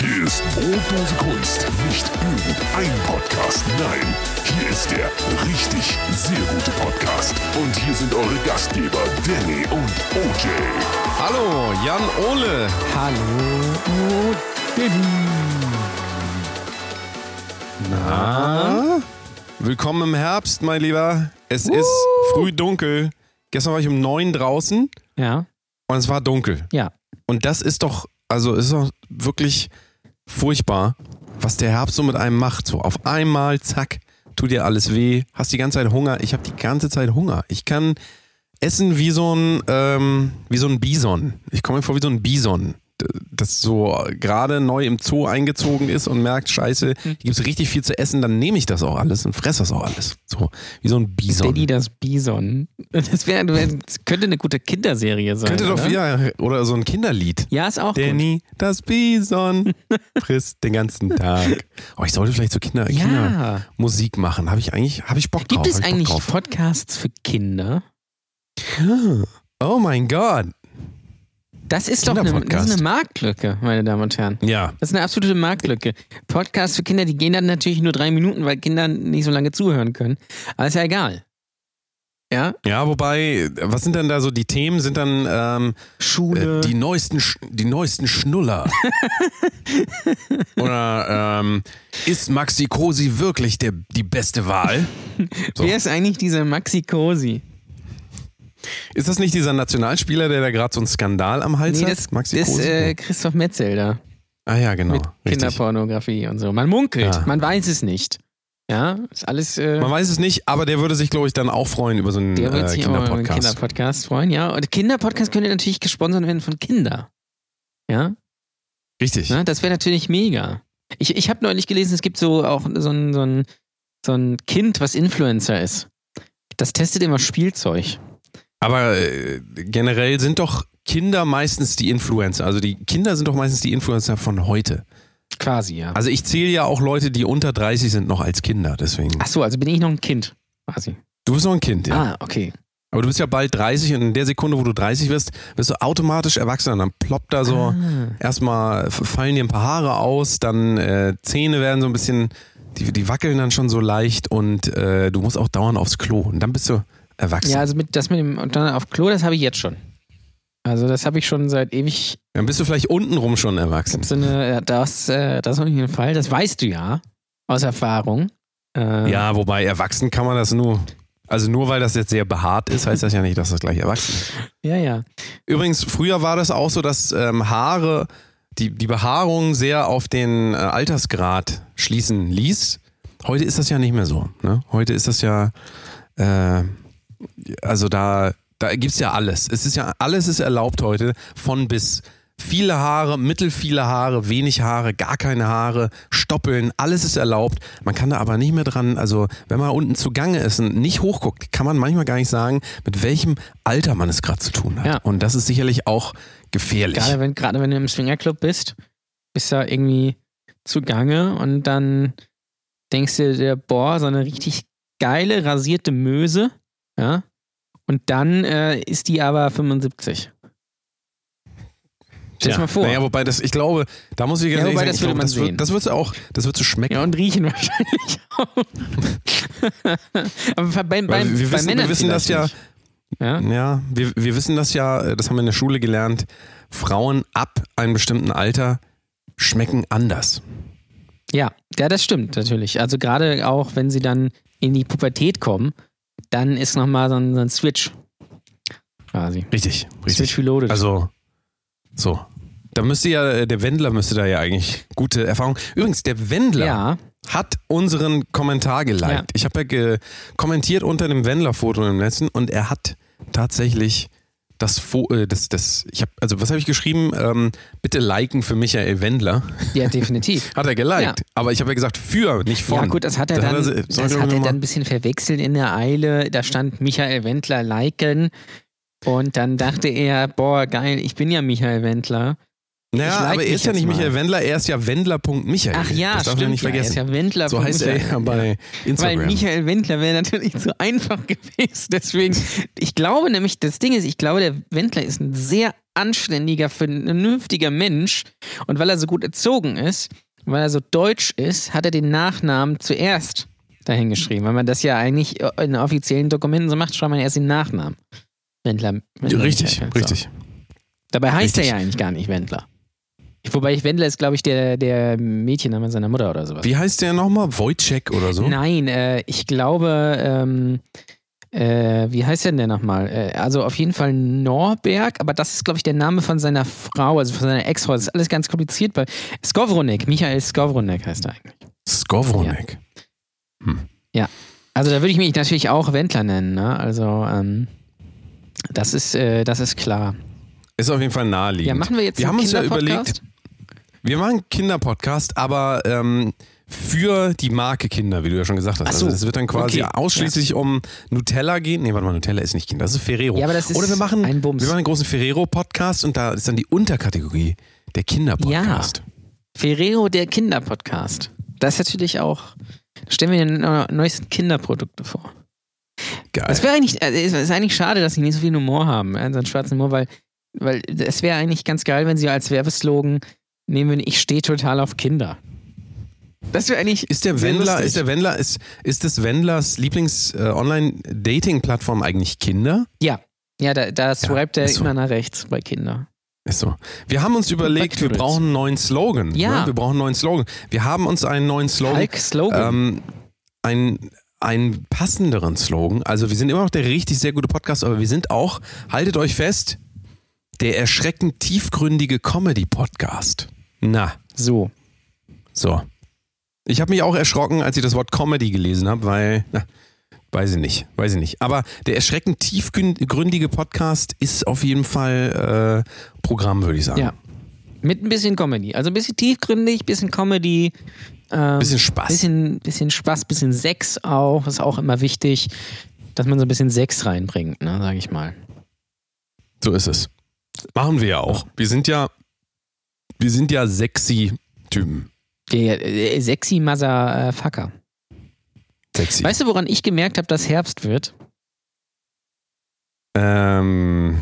Hier ist Brotlose Kunst. Nicht irgendein Podcast. Nein, hier ist der richtig sehr gute Podcast. Und hier sind eure Gastgeber Danny und OJ. Hallo, Jan Ole. Hallo, Na? Willkommen im Herbst, mein Lieber. Es ist früh dunkel. Gestern war ich um neun draußen Ja, und es war dunkel. ja. Und das ist doch, also ist doch wirklich furchtbar, was der Herbst so mit einem macht. So auf einmal, zack, tut dir alles weh, hast die ganze Zeit Hunger. Ich habe die ganze Zeit Hunger. Ich kann essen wie so ein, ähm, wie so ein Bison. Ich komme mir vor wie so ein Bison, das so gerade neu im Zoo eingezogen ist und merkt, scheiße, hier gibt es richtig viel zu essen, dann nehme ich das auch alles und fresse das auch alles. So, wie so ein Bison. Danny das Bison. Das, wär, das könnte eine gute Kinderserie sein. Könnte doch oder? wieder, oder so ein Kinderlied. Ja, ist auch gut. Danny, das Bison, frisst den ganzen Tag. Oh, ich sollte vielleicht so Kinder, Ja. Kindermusik machen. Habe ich eigentlich, habe ich Bock Gibt drauf. es ich Bock eigentlich. Podcasts für Kinder? Oh mein Gott. Das ist doch eine, das ist eine Marktlücke, meine Damen und Herren. Ja. Das ist eine absolute Marktlücke. Podcasts für Kinder, die gehen dann natürlich nur drei Minuten, weil Kinder nicht so lange zuhören können. Aber ist ja egal. Ja, Ja, wobei, was sind denn da so die Themen? Sind dann ähm, Schule. äh, die neuesten, die neuesten Schnuller? Oder ähm, ist Maxi Cosi wirklich der, die beste Wahl? So. Wer ist eigentlich dieser Maxi Cosi? Ist das nicht dieser Nationalspieler, der da gerade so einen Skandal am Hals Nee, hat? das Maxi ist Cosi? äh, Christoph Metzel da. ah ja, genau. mit richtig. Kinderpornografie und so. Man munkelt, Ja. man weiß es nicht. Ja, ist alles. Äh, Man weiß es nicht, aber der würde sich, glaube ich, dann auch freuen über so einen der wird äh, sich auch über einen Kinderpodcast. Kinderpodcast freuen, ja. Und Kinderpodcast könnte natürlich gesponsert werden von Kinder. Ja, Richtig. ne? das wäre natürlich mega. Ich, ich habe neulich gelesen, es gibt so auch so ein, so, ein, so ein Kind, was Influencer ist. Das testet immer Spielzeug. Aber äh, generell sind doch Kinder meistens die Influencer. Also die Kinder sind doch meistens die Influencer von heute. Quasi, ja. Also ich zähle ja auch Leute, die unter 30 sind, noch als Kinder. Deswegen. Ach so, also bin ich noch ein Kind. Quasi. Du bist noch ein Kind, ja. Ah, okay. Aber du bist ja bald 30 und in der Sekunde, wo du 30 wirst, wirst du automatisch erwachsen. Dann ploppt da so, Ah. erstmal fallen dir ein paar Haare aus, dann äh, Zähne werden so ein bisschen, die, die wackeln dann schon so leicht und äh, du musst auch dauernd aufs Klo. Und dann bist du erwachsen. Ja, also mit, das mit dem und dann auf Klo, das habe ich jetzt schon. Also das habe ich schon seit ewig Dann bist du vielleicht untenrum schon erwachsen. So eine, ja, das, äh, das auf jeden Fall. Das weißt du ja aus Erfahrung. Äh, Ja, wobei erwachsen kann man das nur. Also nur weil das jetzt sehr behaart ist, heißt das ja nicht, dass das gleich erwachsen ist. ja, ja. Übrigens, früher war das auch so, dass ähm, Haare, die, die Behaarung sehr auf den äh, Altersgrad schließen ließ. Heute ist das ja nicht mehr so. Ne? Heute ist das ja, äh, also da, da gibt es ja alles. Es ist ja, alles ist erlaubt heute, von bis. Viele Haare, mittel viele Haare, wenig Haare, gar keine Haare, Stoppeln, alles ist erlaubt. Man kann da aber nicht mehr dran, also wenn man unten zugange ist und nicht hochguckt, kann man manchmal gar nicht sagen, mit welchem Alter man es gerade zu tun hat. Ja. Und das ist sicherlich auch gefährlich. Gerade wenn, gerade wenn du im Swingerclub bist, bist du da irgendwie zugange und dann denkst du dir, boah, so eine richtig geile, rasierte Möse, ja. Und dann äh, ist die aber 75. Stell dir Tja, mal vor. Naja, wobei das, ich glaube, da muss ich ganz Ja, ehrlich wobei, sagen, das würde glaube, man das, sehen. wird, das wird auch, das wird so schmecken. Ja, und riechen wahrscheinlich auch. aber bei, bei, wir bei wissen, Männern wir wissen das ja. Ja? ja, wir, wir wissen das ja, äh, das haben wir in der Schule gelernt, Frauen ab einem bestimmten Alter schmecken anders. Ja, ja, das stimmt natürlich. Also gerade auch, wenn sie dann in die Pubertät kommen, dann ist nochmal so ein, so ein Switch. Quasi. Richtig, Switch richtig. reloaded. Also, so. Da müsste ja, äh, der Wendler müsste da ja eigentlich gute Erfahrung. Übrigens, der Wendler ja, hat unseren Kommentar geliked. Ja. Ich habe ja kommentiert unter dem Wendler-Foto im letzten und er hat tatsächlich das, äh, das, das ich habe, also was habe ich geschrieben? Ähm, bitte liken für Michael Wendler. ja, definitiv. Hat er geliked. Ja. Aber ich habe ja gesagt für, nicht von. Ja, gut, das hat er Das dann, hat er- das hat er dann ein bisschen verwechselt in der Eile. Da stand Michael Wendler liken. Und dann dachte er, boah, geil, ich bin ja Michael Wendler. Naja, like aber er ist ja nicht mal. Michael Wendler, er ist ja Wendler.michael. Ach ja, das darf stimmt. man nicht ja, er vergessen. ist ja Wendler. so heißt er ja bei Weil Instagram. Michael Wendler wäre natürlich zu einfach gewesen. Deswegen, ich glaube nämlich, das Ding ist, ich glaube, der Wendler ist ein sehr anständiger, vernünftiger Mensch. Und weil er so gut erzogen ist, weil er so deutsch ist, hat er den Nachnamen zuerst dahingeschrieben. Weil man das ja eigentlich in offiziellen Dokumenten so macht, schreibt man erst den Nachnamen. Wendler. Wendler richtig, Michael, so. richtig. Dabei heißt Richtig. er ja eigentlich gar nicht Wendler. Wobei ich Wendler ist, glaube ich, der, der Mädchenname seiner Mutter oder sowas. Wie heißt der nochmal? Wojciech oder so? Nein, äh, ich glaube, ähm, äh, wie heißt der denn nochmal? Äh, also auf jeden Fall Norberg, aber das ist, glaube ich, der Name von seiner Frau, also von seiner Ex-Frau. Das ist alles ganz kompliziert, weil Skowronek, Michael Skowronek heißt er eigentlich. Skowronek. Also da würde ich mich natürlich auch Wendler nennen, ne? Also, ähm, das ist, äh, das ist klar. Ist auf jeden Fall naheliegend. Ja, machen wir jetzt Wir haben uns ja überlegt, wir machen einen Kinderpodcast, aber ähm, für die Marke Kinder, wie du ja schon gesagt hast. Ach so, Also es wird dann quasi okay, ausschließlich um Nutella gehen. Nee, warte mal, Nutella ist nicht Kinder, das ist Ferrero. Ja, aber das ist Oder wir machen, ein Bums. wir machen einen großen Ferrero-Podcast und da ist dann die Unterkategorie der Kinderpodcast. Ferrero, der Kinderpodcast. Das ist natürlich auch. Stellen wir den neuesten Kinderprodukte vor. Geil. Es wäre eigentlich, es ist eigentlich schade, dass sie nicht so viel Humor haben, so einen schwarzen Humor, weil, weil es wäre eigentlich ganz geil, wenn sie als Werbeslogan nehmen würden, ich stehe total auf Kinder. Das wäre eigentlich. Ist der Wendler, ist der Wendler, ist, ist das Wendlers Lieblings-Online-Dating-Plattform eigentlich Kinder? Ja. Ja, da, da swipet er ist so. immer nach rechts bei Kindern. Ist so. Wir haben uns überlegt, wir brauchen einen neuen Slogan. Ja. Ne? Wir brauchen einen neuen Slogan. Wir haben uns einen neuen Slogan. Hulk Slogan. Ähm, einen, einen passenderen Slogan. Also wir sind immer noch der richtig sehr gute Podcast, aber wir sind auch, haltet euch fest, der erschreckend tiefgründige Comedy-Podcast. Na, so. so. Ich habe mich auch erschrocken, als ich das Wort Comedy gelesen habe, weil, na, weiß ich nicht, weiß ich nicht. Aber der erschreckend tiefgründige Podcast ist auf jeden Fall äh, Programm, würde ich sagen. Ja. Mit ein bisschen Comedy. Also ein bisschen tiefgründig, bisschen Comedy. Ähm, Bisschen Spaß. Bisschen, bisschen Spaß, bisschen Sex auch. Ist auch immer wichtig, dass man so ein bisschen Sex reinbringt, ne, sag ich mal. So ist es. Machen wir ja auch. Wir sind ja, wir sind ja sexy Typen. Äh, sexy Motherfucker. Sexy. Weißt du, woran ich gemerkt habe, dass Herbst wird? Ähm,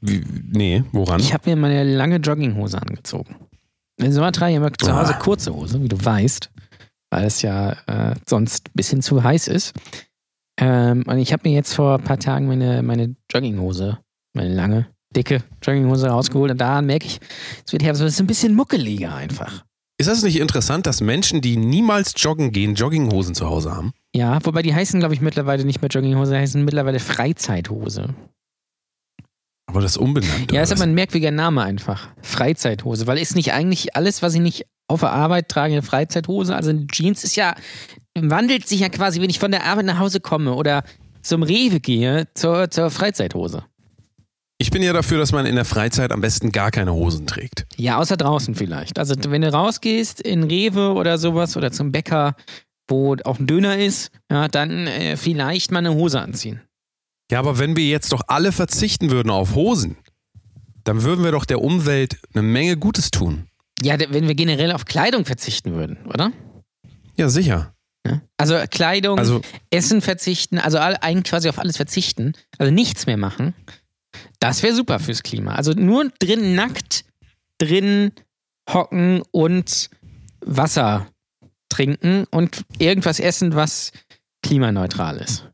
wie, nee, woran? Ich habe mir meine lange Jogginghose angezogen. In Sommer trage ich immer zu Hause kurze Hose, wie du weißt, weil es ja äh, sonst ein bisschen zu heiß ist. Ähm, und ich habe mir jetzt vor ein paar Tagen meine, meine Jogginghose, meine lange, dicke Jogginghose rausgeholt und daran merke ich, es wird Herbst, es ist ein bisschen muckeliger einfach. ist das nicht interessant, dass Menschen, die niemals joggen gehen, Jogginghosen zu Hause haben? Ja, wobei die heißen, glaube ich, mittlerweile nicht mehr Jogginghose, die heißen mittlerweile Freizeithose. Aber das ist umbenannt. Ja, ist aber ein merkwürdiger Name einfach. Freizeithose. Weil ist nicht eigentlich alles, was ich nicht auf der Arbeit trage, eine Freizeithose? Also Jeans ist ja, wandelt sich ja quasi, wenn ich von der Arbeit nach Hause komme oder zum Rewe gehe, zur, zur Freizeithose. Ich bin ja dafür, dass man in der Freizeit am besten gar keine Hosen trägt. Ja, außer draußen vielleicht. Also wenn du rausgehst in Rewe oder sowas oder zum Bäcker, wo auch ein Döner ist, ja, dann äh, vielleicht mal eine Hose anziehen. Ja, aber wenn wir jetzt doch alle verzichten würden auf Hosen, dann würden wir doch der Umwelt eine Menge Gutes tun. Ja, wenn wir generell auf Kleidung verzichten würden, oder? Ja, sicher. Also Kleidung, Also, Essen verzichten, also eigentlich quasi auf alles verzichten, also nichts mehr machen, das wäre super fürs Klima. Also nur drin nackt, drin hocken und Wasser trinken und irgendwas essen, was klimaneutral ist.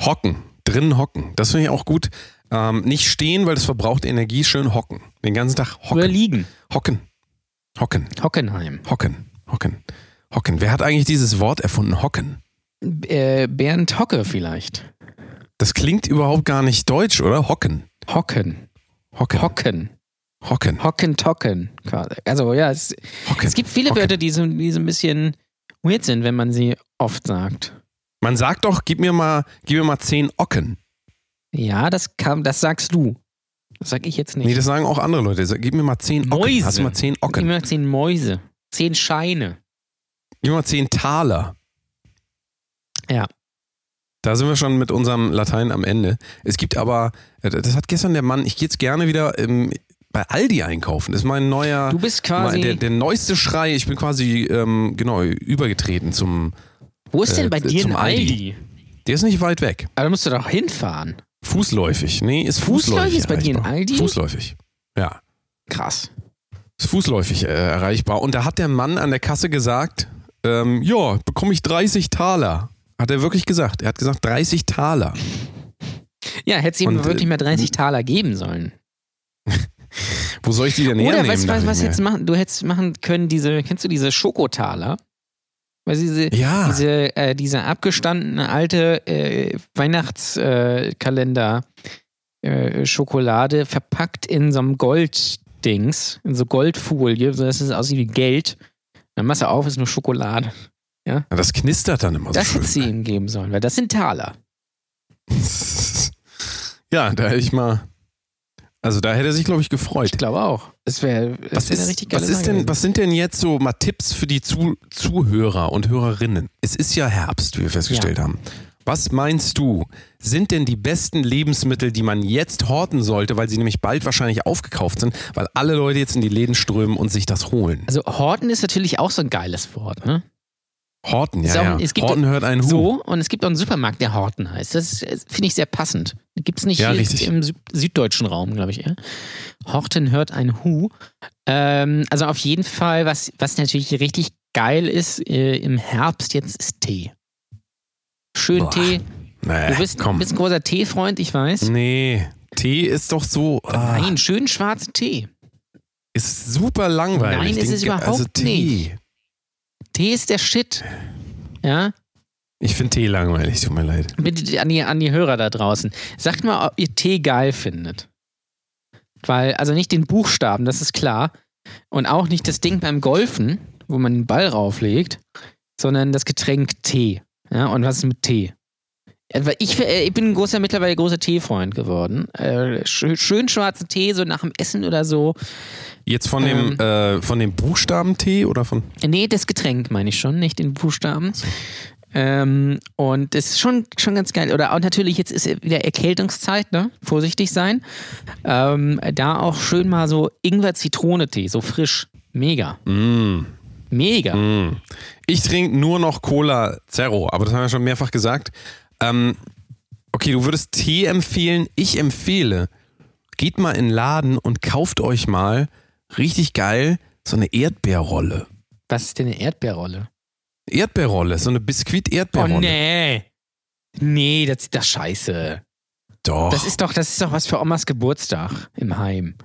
hocken, drinnen hocken. Das finde ich auch gut. Ähm, nicht stehen, weil das verbraucht Energie, schön hocken. Den ganzen Tag Oder hocken. liegen. Hocken. Hocken. Hockenheim. Hocken. Hocken. Hocken. Wer hat eigentlich dieses Wort erfunden? Hocken. Äh, Bernd Hocke vielleicht. Das klingt überhaupt gar nicht deutsch, oder? Hocken. Hocken. Hocken. Hocken. Hocken. Hocken, tocken. Also ja, es, Hocken. es gibt viele Hocken. Wörter, die so, die so ein bisschen weird sind, wenn man sie oft sagt. Man sagt doch, gib mir mal, gib mir mal zehn Ocken. Ja, das kam, das sagst du. Das sag ich jetzt nicht. Nee, das sagen auch andere Leute. Sag, Gib mir mal zehn Ocken. Mäuse. Hast du mal zehn Ocken? Immer zehn Mäuse. Zehn Scheine. Gib mir mal zehn Taler. Ja. Da sind wir schon mit unserem Latein am Ende. Es gibt aber, äh, das hat gestern der Mann, ich gehe jetzt gerne wieder ähm, bei Aldi einkaufen. Das ist mein neuer, Du bist quasi. der, der neueste Schrei. Ich bin quasi, ähm, genau, übergetreten zum, wo ist denn äh, bei dir ein Aldi. Aldi? der ist nicht weit weg. Aber da musst du doch hinfahren. Fußläufig. Nee, ist Fußläufig fußläufig. ist bei dir ein. Aldi? Fußläufig. Ja. Krass. Ist fußläufig äh, erreichbar. Und da hat der Mann an der Kasse gesagt, ähm, ja, bekomme ich 30 Taler. Hat er wirklich gesagt. Er hat gesagt 30 Taler. Ja, hätte ihm Und, wirklich äh, mal 30 Taler geben sollen. Wo soll ich die denn Oder hernehmen? weißt du, was, was jetzt machen? Du hättest machen können, diese, kennst du diese Schokotaler? Weil diese, Ja. diese, äh, diese abgestandene alte äh, Weihnachtskalender äh, Schokolade verpackt in so einem Golddings, in so Goldfolie, sodass es aussieht wie Geld. Dann machst du auf, ist nur Schokolade. Ja, das knistert dann immer so Das hätte sie ihm geben sollen, weil das sind Taler. Ja, da hätte ich mal. Also da hätte er sich, glaube ich, Ich gefreut. glaube auch. Das wäre Was, wär ist, was, ist denn, was sind denn jetzt so mal Tipps für die Zu Zuhörer und Hörerinnen? Es ist ja Herbst, wie wir festgestellt haben. Was meinst du, sind denn die besten Lebensmittel, die man jetzt horten sollte, weil sie nämlich bald wahrscheinlich aufgekauft sind, weil alle Leute jetzt in die Läden strömen und sich das holen? Also Horten ist natürlich auch so ein geiles Wort, ne? Horten, ja, auch- ja. es gibt- Horten hört einen Hu. So, und es gibt auch einen Supermarkt, der Horten heißt. Das das finde ich sehr passend. Gibt es nicht Ja, im Sü süddeutschen Raum, glaube ich. Ja? Horten hört ein Hu. Ähm, also auf jeden Fall, was, was natürlich richtig geil ist äh, im Herbst jetzt, ist Tee. Schön Boah, Tee. Nee, Du bist, komm. bist ein großer Teefreund, ich weiß. Nee, Tee ist doch so. Ah, Nein, schön schwarzen Tee. ist super langweilig. Nein, ist es überhaupt also Tee. nicht. Tee ist der Shit. Ja, Ich finde Tee langweilig, tut mir leid. bitte an die, an die Hörer da draußen. Sagt mal, ob ihr Tee geil findet. Weil, also nicht den Buchstaben, das ist klar. Und auch nicht das Ding beim Golfen, wo man den Ball rauflegt, sondern das Getränk Tee. Ja, und was ist mit Tee? Ich, äh, ich bin ein großer, mittlerweile großer Teefreund geworden. Äh, schön, schwarzen Tee, so nach dem Essen oder so. Jetzt von dem, Ähm. äh, von dem Buchstaben Tee oder von. Nee, das Getränk meine ich schon, nicht den Buchstaben. Ähm, und das ist schon, schon ganz geil. Oder auch natürlich, jetzt ist wieder Erkältungszeit, ne? Vorsichtig sein. Ähm, da auch schön mal so Ingwer-Zitrone-Tee, so frisch. Mega. Mm, Mega. mm. Ich trinke nur noch Cola Zero, aber das haben wir schon mehrfach gesagt. Ähm, okay, du würdest Tee empfehlen. Ich empfehle, geht mal in den Laden und kauft euch mal richtig geil so eine Erdbeerrolle. Was ist denn eine Erdbeerrolle? Erdbeerrolle, so eine Oh Biskuit-Erdbeerrolle. nee. Nee, das ist doch scheiße. Doch. Das ist doch, das ist doch was für Omas Geburtstag im Heim.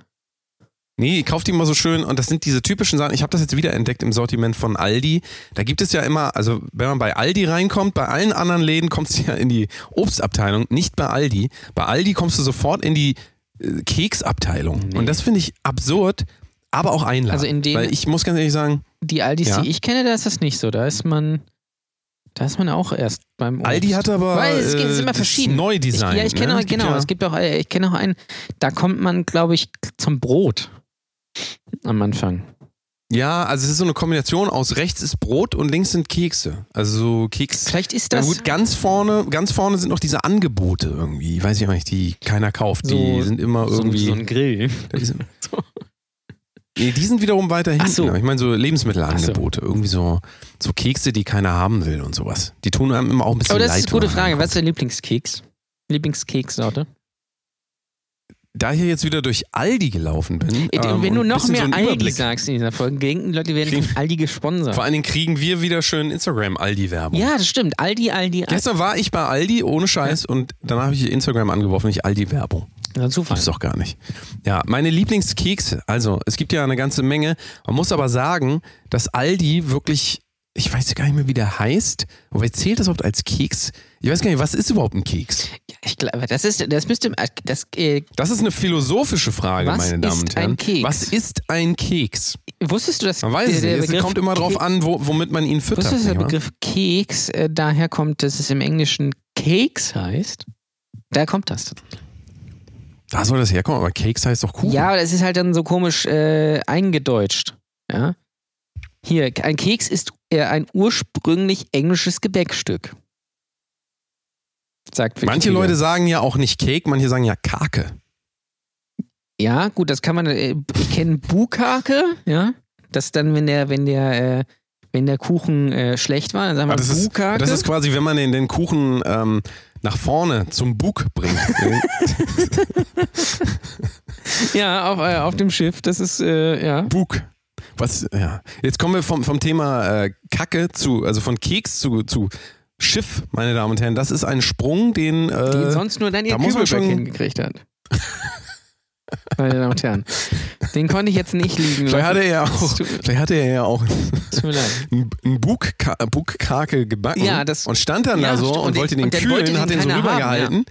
Nee, kauft die mal so schön und das sind diese typischen Sachen. Ich habe das jetzt wieder entdeckt im Sortiment von Aldi. Da gibt es ja immer, also wenn man bei Aldi reinkommt, bei allen anderen Läden kommst du ja in die Obstabteilung, nicht bei Aldi. Bei Aldi kommst du sofort in die äh, Keksabteilung. Nee. Und das finde ich absurd, aber auch einladend. Also in den- Weil ich muss ganz ehrlich sagen, Die Aldis, Ja. die ich kenne, da ist das nicht so. Da ist man, da ist man auch erst beim Obst. Aldi hat aber Weil es gibt- äh, immer verschieden. Neudesign. Ich, ja, ich kenne ne? auch, Es gibt genau, ja- es gibt auch, äh, ich kenne auch einen, da kommt man, glaube ich, zum Brot am Anfang. Ja, also es ist so eine Kombination aus rechts ist Brot und links sind Kekse. Also so Keks. Vielleicht ist Na das gut, ganz vorne, ganz vorne sind noch diese Angebote irgendwie, weiß ich auch nicht, die keiner kauft. So- die sind immer so, irgendwie. so ein Grill. die, sind, nee, die sind wiederum weiter hinten. So. aber Ich meine so Lebensmittelangebote, irgendwie so, so Kekse, die keiner haben will und sowas. Die tun einem immer auch ein bisschen Aber das leid. ist eine gute Frage. Was ist dein Lieblingskeks? Lieblingskekssorte? Da ich hier jetzt wieder durch Aldi gelaufen bin. ähm, Wenn du noch mehr so Aldi Überblick- sagst in dieser Folge, denken Leute, werden Kriegen- Aldi gesponsert. Vor allen Dingen kriegen wir wieder schön Instagram-Aldi-Werbung. Ja, das stimmt. Aldi, Aldi, Aldi. Gestern war ich bei Aldi ohne Scheiß und danach habe ich Instagram angeworfen, nicht Aldi-Werbung. Das ist doch gar nicht. Ja, meine Lieblingskekse. Also, es gibt ja eine ganze Menge. Man muss aber sagen, dass Aldi wirklich, ich weiß gar nicht mehr, wie der heißt. Wobei zählt das überhaupt als Keks? Ich weiß gar nicht, was ist überhaupt ein Keks? Ich glaube, das ist, das müsste, das, äh, Das ist eine philosophische Frage, Was meine Damen ist und Herren. ein Keks? Was ist ein Keks? wusstest du, dass Man weiß der, es der. Es Begriff kommt immer drauf an, wo, womit man ihn füttert. Wusstest du, dass der? Begriff Keks äh, daher kommt, dass es im Englischen Cakes heißt? Da kommt das. Da soll das herkommen, aber Keks heißt doch Kuchen. Ja, aber das ist halt dann so komisch äh, eingedeutscht. Ja? Hier, ein Keks ist ein ursprünglich englisches Gebäckstück. Sagt Manche Wikipedia. Leute sagen ja auch nicht Cake, manche sagen ja Kake. Ja, gut, das kann man. äh, Ich kenne Bukake, ja. Das dann, wenn der, wenn der, äh, wenn der Kuchen äh, schlecht war, dann sagen wir das, ist, Bukake. das ist quasi, wenn man den, den Kuchen ähm, nach vorne zum Bug bringt. ja, auf, äh, auf dem Schiff. Das ist, äh, ja. Bug. Was, ja. Jetzt kommen wir vom, vom Thema äh, Kacke zu, also von Keks zu, zu Schiff, meine Damen und Herren. Das ist ein Sprung, den. Äh, Den sonst nur Daniel da Kübelberg schon- hingekriegt hat. Meine Damen und Herren. Den konnte ich jetzt nicht liegen vielleicht hatte er ja auch, vielleicht hatte er ja auch einen einen Bugka Bugkake gebacken Ja, das- und stand dann ja, da so und, Und wollte den- und den kühlen, wollte hat den so keiner haben, rübergehalten.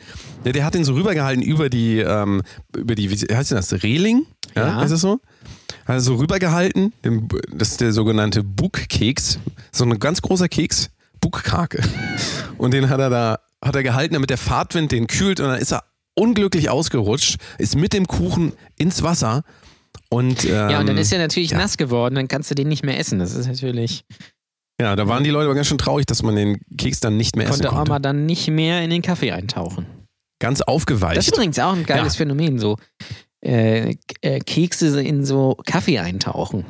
ja. der hat den so rübergehalten über die, ähm, über die, wie heißt denn das, Reling? Ja, Ja. heißt das so? Hat er so rübergehalten, das ist der sogenannte Bugkeks, so ein ganz großer Keks, Bugkake. Und den hat er da, hat er gehalten, damit der Fahrtwind den kühlt und dann ist er unglücklich ausgerutscht, ist mit dem Kuchen ins Wasser und ähm, Ja, und dann ist er natürlich ja. nass geworden, dann kannst du den nicht mehr essen. Das ist natürlich. ja, da waren die Leute aber ganz schön traurig, dass man den Keks dann nicht mehr essen Konnte konnte. Oma dann nicht mehr in den Kaffee eintauchen. Ganz Das aufgeweicht. ist übrigens auch ein geiles Ja. Phänomen, so äh, äh, Kekse in so Kaffee eintauchen.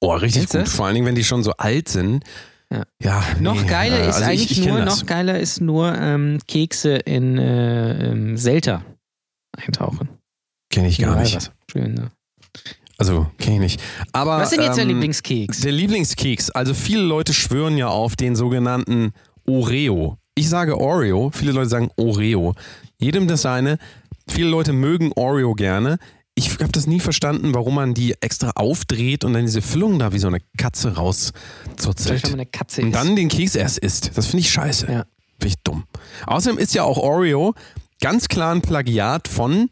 Oh, richtig Kennst gut. das? Vor allen Dingen, wenn die schon so alt sind. Ja. Ja, Noch nee, geiler äh, ist also ich- eigentlich ich kenn nur, noch geiler ist nur ähm, Kekse in äh, ähm, Selter eintauchen. Kenne ich gar nicht. Mineralwasser. Schön, ne? Also, kenne ich nicht. Aber, Was ist denn jetzt ähm, Lieblingskeks? Der Lieblingskeks. Also, viele Leute schwören ja auf den sogenannten Oreo. Ich sage Oreo, viele Leute sagen Oreo. Jedem das seine. Viele Leute mögen Oreo gerne. Ich habe das nie verstanden, warum man die extra aufdreht und dann diese Füllung da wie so eine Katze rauszuzelt. wenn man eine Katze Und dann den Keks erst isst. Das finde ich scheiße. Ja. Finde ich dumm. Außerdem ist ja auch Oreo ganz klar ein Plagiat von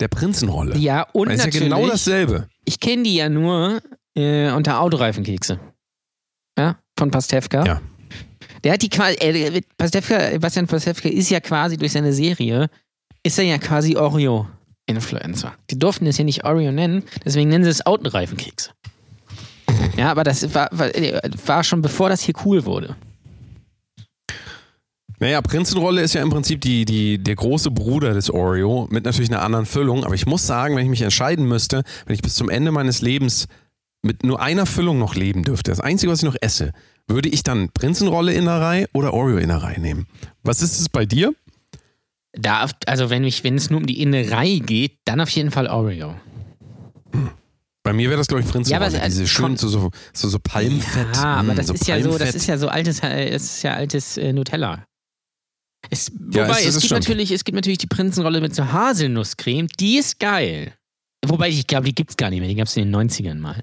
der Prinzenrolle. ja, und Das ist ja genau dasselbe. ich kenne die ja nur äh, unter Autoreifenkekse. Ja, von Pastewka. Ja. Der hat die quasi, äh, Pastewka, Bastian Pastewka ist ja quasi durch seine Serie, ist er ja quasi Oreo-Influencer. Die durften es ja nicht Oreo nennen, deswegen nennen sie es Autoreifenkekse. Ja, aber das war, war, war schon bevor das hier cool wurde. Naja, Prinzenrolle ist ja im Prinzip die, die, der große Bruder des Oreo mit natürlich einer anderen Füllung. Aber ich muss sagen, wenn ich mich entscheiden müsste, wenn ich bis zum Ende meines Lebens mit nur einer Füllung noch leben dürfte, das Einzige, was ich noch esse, würde ich dann Prinzenrolle-Innerei oder Oreo-Innerei nehmen. Was ist es bei dir? Da, also wenn, ich, wenn es nur um die Innerei geht, dann auf jeden Fall Oreo. Bei mir wäre das, glaube ich, Prinzenrolle. Ja, aber es- Diese es schön kommt- so, so, so, so Palmfett. Ja, aber mm, das so ist ja so, das ist ja so altes, äh, es ist ja altes äh, Nutella. Es, Ja, wobei, es- das es, gibt natürlich, es gibt natürlich die Prinzenrolle mit so Haselnusscreme, die ist geil. Wobei, ich glaube, die gibt's gar nicht mehr, die gab's in den 90ern mal.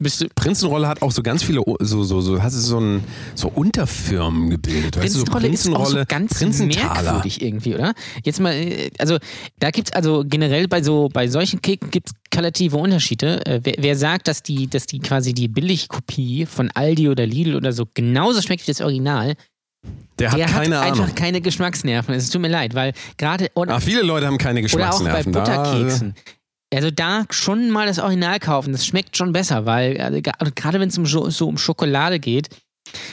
Bist du, Prinzenrolle hat auch so ganz viele, so, so, so, hast du so, ein, so Unterfirmen gebildet. Weißt du, so Prinzenrolle ist auch so Prinzenrolle, ganz Prinzentaler. merkwürdig irgendwie, oder? Jetzt mal, äh, also da gibt's also generell bei so bei solchen Keken gibt's qualitative Unterschiede. Äh, wer, wer sagt, dass die, dass die quasi die Billigkopie von Aldi oder Lidl oder so genauso schmeckt wie das Original, Der hat der keine hat Ahnung. einfach keine Geschmacksnerven. Es tut mir leid, weil gerade Ah, viele Leute haben keine oder auch bei Geschmacksnerven. Da, Butterkeksen. Also da schon mal das Original kaufen, das schmeckt schon besser, weil also, gerade wenn es um, so um Schokolade geht,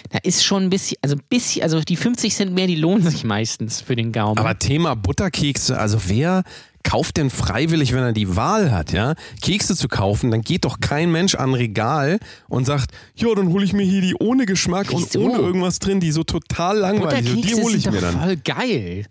da ist schon ein bisschen, also ein bisschen, also die 50 Cent mehr, die lohnen sich meistens für den Gaumen. Aber Thema Butterkekse, also wer kauft denn freiwillig, wenn er die Wahl hat, ja, Kekse zu kaufen, dann geht doch kein Mensch an Regal und sagt, ja, dann hole ich mir hier die ohne Geschmack und Wieso? ohne irgendwas drin, die so total langweilig sind. Die hole ich sind mir doch dann. voll geil.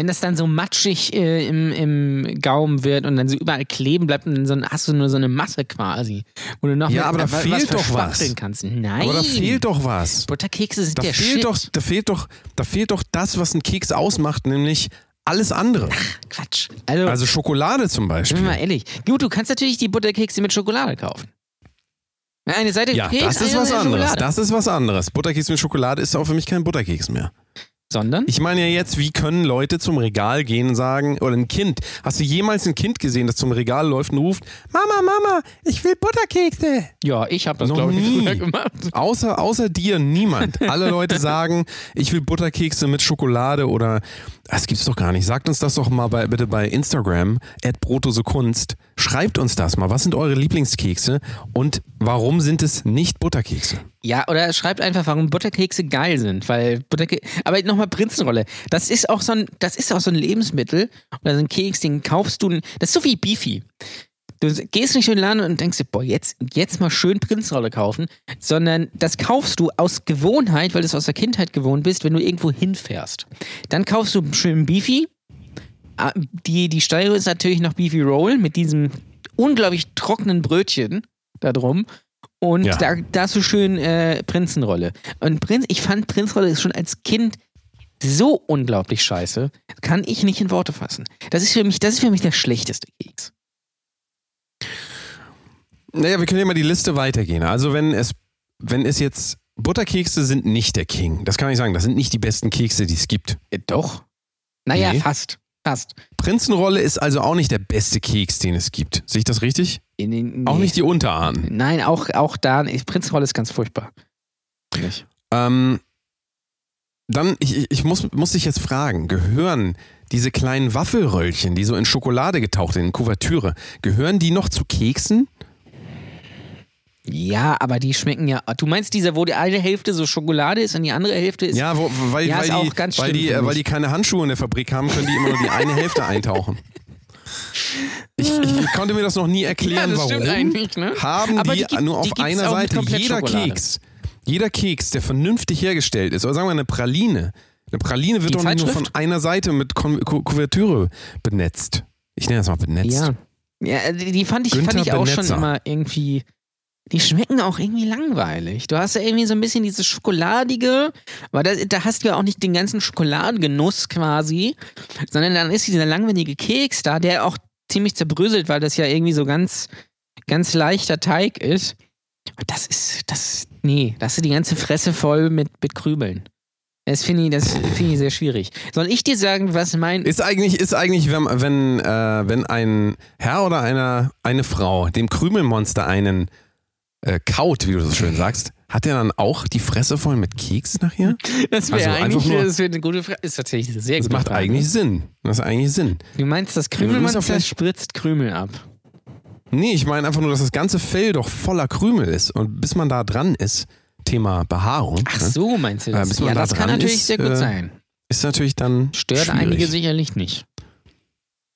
Wenn das dann so matschig äh, im, im Gaumen wird und dann so überall kleben bleibt und dann so, hast du nur so eine Masse quasi. Wo du noch Ja, aber da fehlt doch was. kannst. Nein. Aber da fehlt doch was. Butterkekse sind Da der fehlt, Shit. doch, da, fehlt doch, da fehlt doch das, was ein Keks ausmacht, nämlich alles andere. Quatsch. Also, Also Schokolade zum sind wir Beispiel. mal ehrlich. Gut, du kannst natürlich die Butterkekse mit Schokolade kaufen. Eine Seite Ja, Keks, das ist was anderes. Das ist was anderes. Butterkeks mit Schokolade ist auch für mich kein Butterkeks mehr. Sondern? Ich meine ja jetzt, wie können Leute zum Regal gehen und sagen, oder ein Kind, hast du jemals ein Kind gesehen, das zum Regal läuft und ruft, Mama, Mama, ich will Butterkekse. Ja, ich habe das, Noch glaube ich, nie. früher gemacht. Außer, außer dir niemand. Alle Leute sagen, ich will Butterkekse mit Schokolade oder das gibt's doch gar nicht. Sagt uns das doch mal bei, bitte bei Instagram, Kunst. Schreibt uns das mal. Was sind eure Lieblingskekse und warum sind es nicht Butterkekse? Ja, oder schreibt einfach, warum Butterkekse geil sind, weil Butterkekse. Aber nochmal Prinzenrolle. Das ist auch so ein, das ist auch so ein Lebensmittel oder so ein Keks, den kaufst du. Das ist so wie Beefy. Du gehst nicht in den Laden und denkst dir, boah, jetzt, jetzt mal schön Prinzenrolle kaufen, sondern das kaufst du aus Gewohnheit, weil du es aus der Kindheit gewohnt bist, wenn du irgendwo hinfährst. Dann kaufst du schön Beefy. Ah, Die, die Steuerung ist natürlich noch Beefy Roll mit diesem unglaublich trockenen Brötchen da drum. Und Ja. da, da hast du schön äh, Prinzenrolle. Und Prinz, ich fand Prinzenrolle schon als Kind so unglaublich scheiße. Kann ich nicht in Worte fassen. Das ist für mich, das ist für mich der schlechteste Keks. Naja, wir können ja mal die Liste weitergehen. Also wenn es, wenn es jetzt Butterkekse sind nicht der King. Das kann nicht sagen. Das sind nicht die besten Kekse, die es gibt. Äh, doch. Naja, Nee. fast. Fast. Prinzenrolle ist also auch nicht der beste Keks, den es gibt. Sehe ich das richtig? In den- Auch nee. nicht die Unterahnen. Nein, auch, auch da. Prinzenrolle ist ganz furchtbar. Nicht. Ähm, dann, ich, ich- ich muss, muss dich jetzt fragen, gehören diese kleinen Waffelröllchen, die so in Schokolade getaucht sind, in Kuvertüre, gehören die noch zu Keksen? Ja, aber die schmecken ja. Du meinst diese, wo die eine Hälfte so Schokolade ist und die andere Hälfte ist. Ja, wo, weil, Ja, weil, ist die, auch ganz weil, schlimm die, äh, weil die keine Handschuhe in der Fabrik haben, können die immer nur die eine Hälfte eintauchen. Ich, ich, konnte mir das noch nie erklären, Ja, warum. ne? Haben Aber die, die nur die auf gibt's einer Seite. Jeder Schokolade. Keks, jeder Keks, der vernünftig hergestellt ist, oder sagen wir eine Praline. Eine Praline wird Die doch nicht nur von einer Seite mit Kon Ku Kuvertüre benetzt. Ich nenne das mal benetzt. Ja. Ja, die, die fand ich, fand ich auch schon Benetzer. immer irgendwie. Die schmecken auch irgendwie langweilig. Du hast ja irgendwie so ein bisschen dieses Schokoladige, weil da, da hast du ja auch nicht den ganzen Schokoladengenuss quasi, sondern dann ist dieser langweilige Keks da, der auch ziemlich zerbröselt, weil das ja irgendwie so ganz, ganz leichter Teig ist. Und das ist, das, nee, das ist die ganze Fresse voll mit, mit Krümeln. Das finde ich, das finde ich sehr schwierig. Soll ich dir sagen, was mein. Ist eigentlich, ist eigentlich, wenn, wenn, äh, wenn ein Herr oder eine, eine Frau dem Krümelmonster einen äh, kaut, wie du so schön sagst, hat er dann auch die Fresse voll mit Keks nachher? Das wäre Also eigentlich nur- das wäre eine gute Frage. Ist tatsächlich eine sehr Das gute macht Frage. eigentlich Sinn. Das ist eigentlich Sinn. Du meinst, das Krümelmonster spritzt Krümel ab. Nee, ich meine einfach nur, dass das ganze Fell doch voller Krümel ist. Und bis man da dran ist, Thema Behaarung, Ach ne, so, meinst du Äh, das? bis man ja, da das kann natürlich ist, sehr gut äh, sein. ist natürlich dann Stört schwierig. einige sicherlich nicht.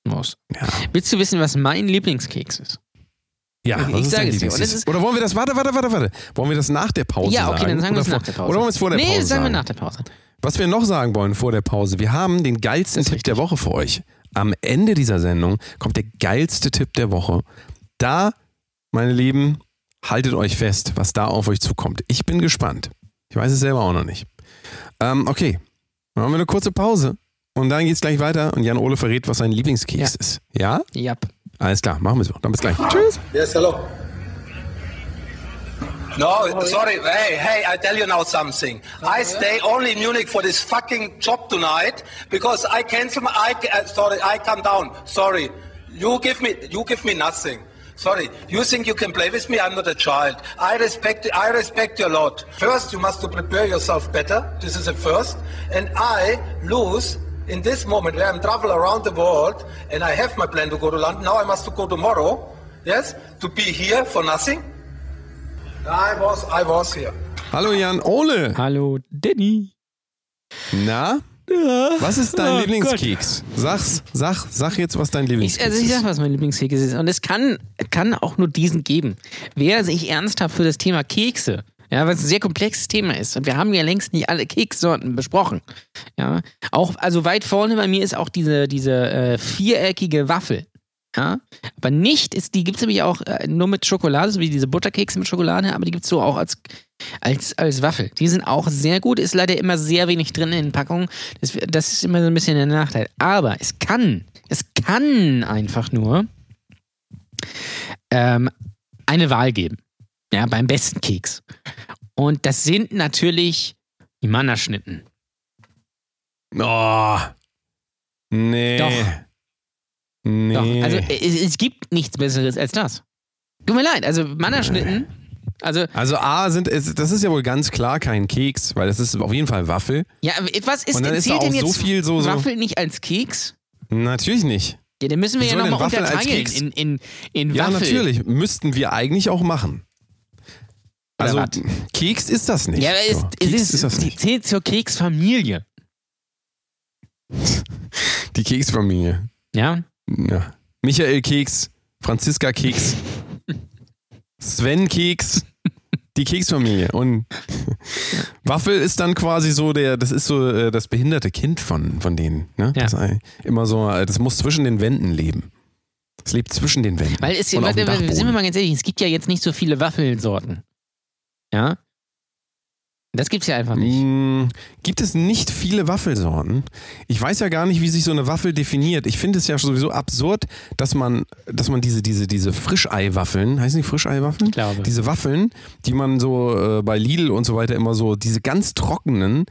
Muss. Ja, Willst du wissen, was mein Lieblingskeks ist? Ja Ich- was ich ist sag dein es dir. Oder wollen wir das, warte, warte, warte, warte. Wollen wir das nach der Pause ja, okay, sagen? dann sagen wir es nach der Pause. Oder wollen wir es vor der nee, Pause sagen wir sagen? nach der Pause. Was wir noch sagen wollen vor der Pause, wir haben den geilsten Tipp der Woche für euch. Am Ende dieser Sendung kommt der geilste Tipp der Woche. Da, meine Lieben, haltet euch fest, was da auf euch zukommt. Ich bin gespannt. Ich weiß es selber auch noch nicht. Ähm, okay, dann machen wir eine kurze Pause und dann geht's gleich weiter und Jan Ole verrät, was sein Lieblingskeks Ja. ist. Ja? Ja. Alles klar, machen wir so. Dann bis gleich. Tschüss. Yes, hello. No, sorry. Hey, hey, I tell you now something. I stay only in Munich for this fucking job tonight because I cancel my. I uh, sorry, I come down. Sorry, you give me. You give me nothing. Sorry, you think you can play with me? I'm not a child. I respect. I respect you a lot. First, you must to prepare yourself better. This is the first. And I lose in this moment where I'm travel around the world and I have my plan to go to London. Now I must to go tomorrow. Yes, to be here for nothing. I was. I was here. Hallo Jan Ole. Hallo, Danny. Na? Was ist dein Oh Lieblingskeks? Sag's, sag, sag jetzt, was dein Lieblingskeks also ich ist. sag, was mein Lieblingskeks ist. Und es kann, kann auch nur diesen geben. Wer sich ernsthaft für das Thema Kekse, ja, was ein sehr komplexes Thema ist, und wir haben ja längst nicht alle Kekssorten besprochen. Ja, auch, also weit vorne bei mir ist auch diese, diese äh, viereckige Waffel. Ja, aber nicht ist, die gibt es nämlich auch äh, nur mit Schokolade, so wie diese Butterkekse mit Schokolade, aber die gibt es so auch als, als, als Waffel. Die sind auch sehr gut, ist leider immer sehr wenig drin in den Packungen. Das, das ist immer so ein bisschen der Nachteil. Aber es kann, es kann einfach nur ähm, eine Wahl geben. Ja, beim besten Keks. Und das sind natürlich die Mannerschnitten. Oh. Nee. Doch. Nee. Doch, also es, es gibt nichts Besseres als das. Tut mir leid, also Mannerschnitten, also Also A sind, das ist ja wohl ganz klar kein Keks, weil das ist auf jeden Fall Waffel. ja, was ist dann denn, ist zählt denn auch so jetzt viel so- so- Waffel nicht als Keks? Natürlich nicht. Ja, den müssen wir Wie ja nochmal unterteilen Keks? in, in, in Ja, Waffel. natürlich. Müssten wir eigentlich auch machen. Also, was? Keks ist das nicht. Ja, es, So, Keks ist, ist das die nicht. zählt zur Keksfamilie. Die Keksfamilie. Ja? Ja. Michael Keks, Franziska Keks, Sven Keks, die Keksfamilie. Und Waffel ist dann quasi so der, das ist so äh, das behinderte Kind von, von denen. Ne? Ja. Das ist immer so, äh, das muss zwischen den Wänden leben. Es lebt zwischen den Wänden. Weil es, und auf dem warte, sind wir mal ganz ehrlich, es gibt ja jetzt nicht so viele Waffelsorten. Ja? Das gibt's ja einfach nicht. Mm, Gibt es nicht viele Waffelsorten? Ich weiß ja gar nicht, wie sich so eine Waffel definiert. Ich finde es ja sowieso absurd, dass man, dass man diese, diese, diese Frischeiwaffeln, heißen die Frischeiwaffeln? Ich glaube. Diese Waffeln, die man so äh, bei Lidl und so weiter immer so, diese ganz trockenen,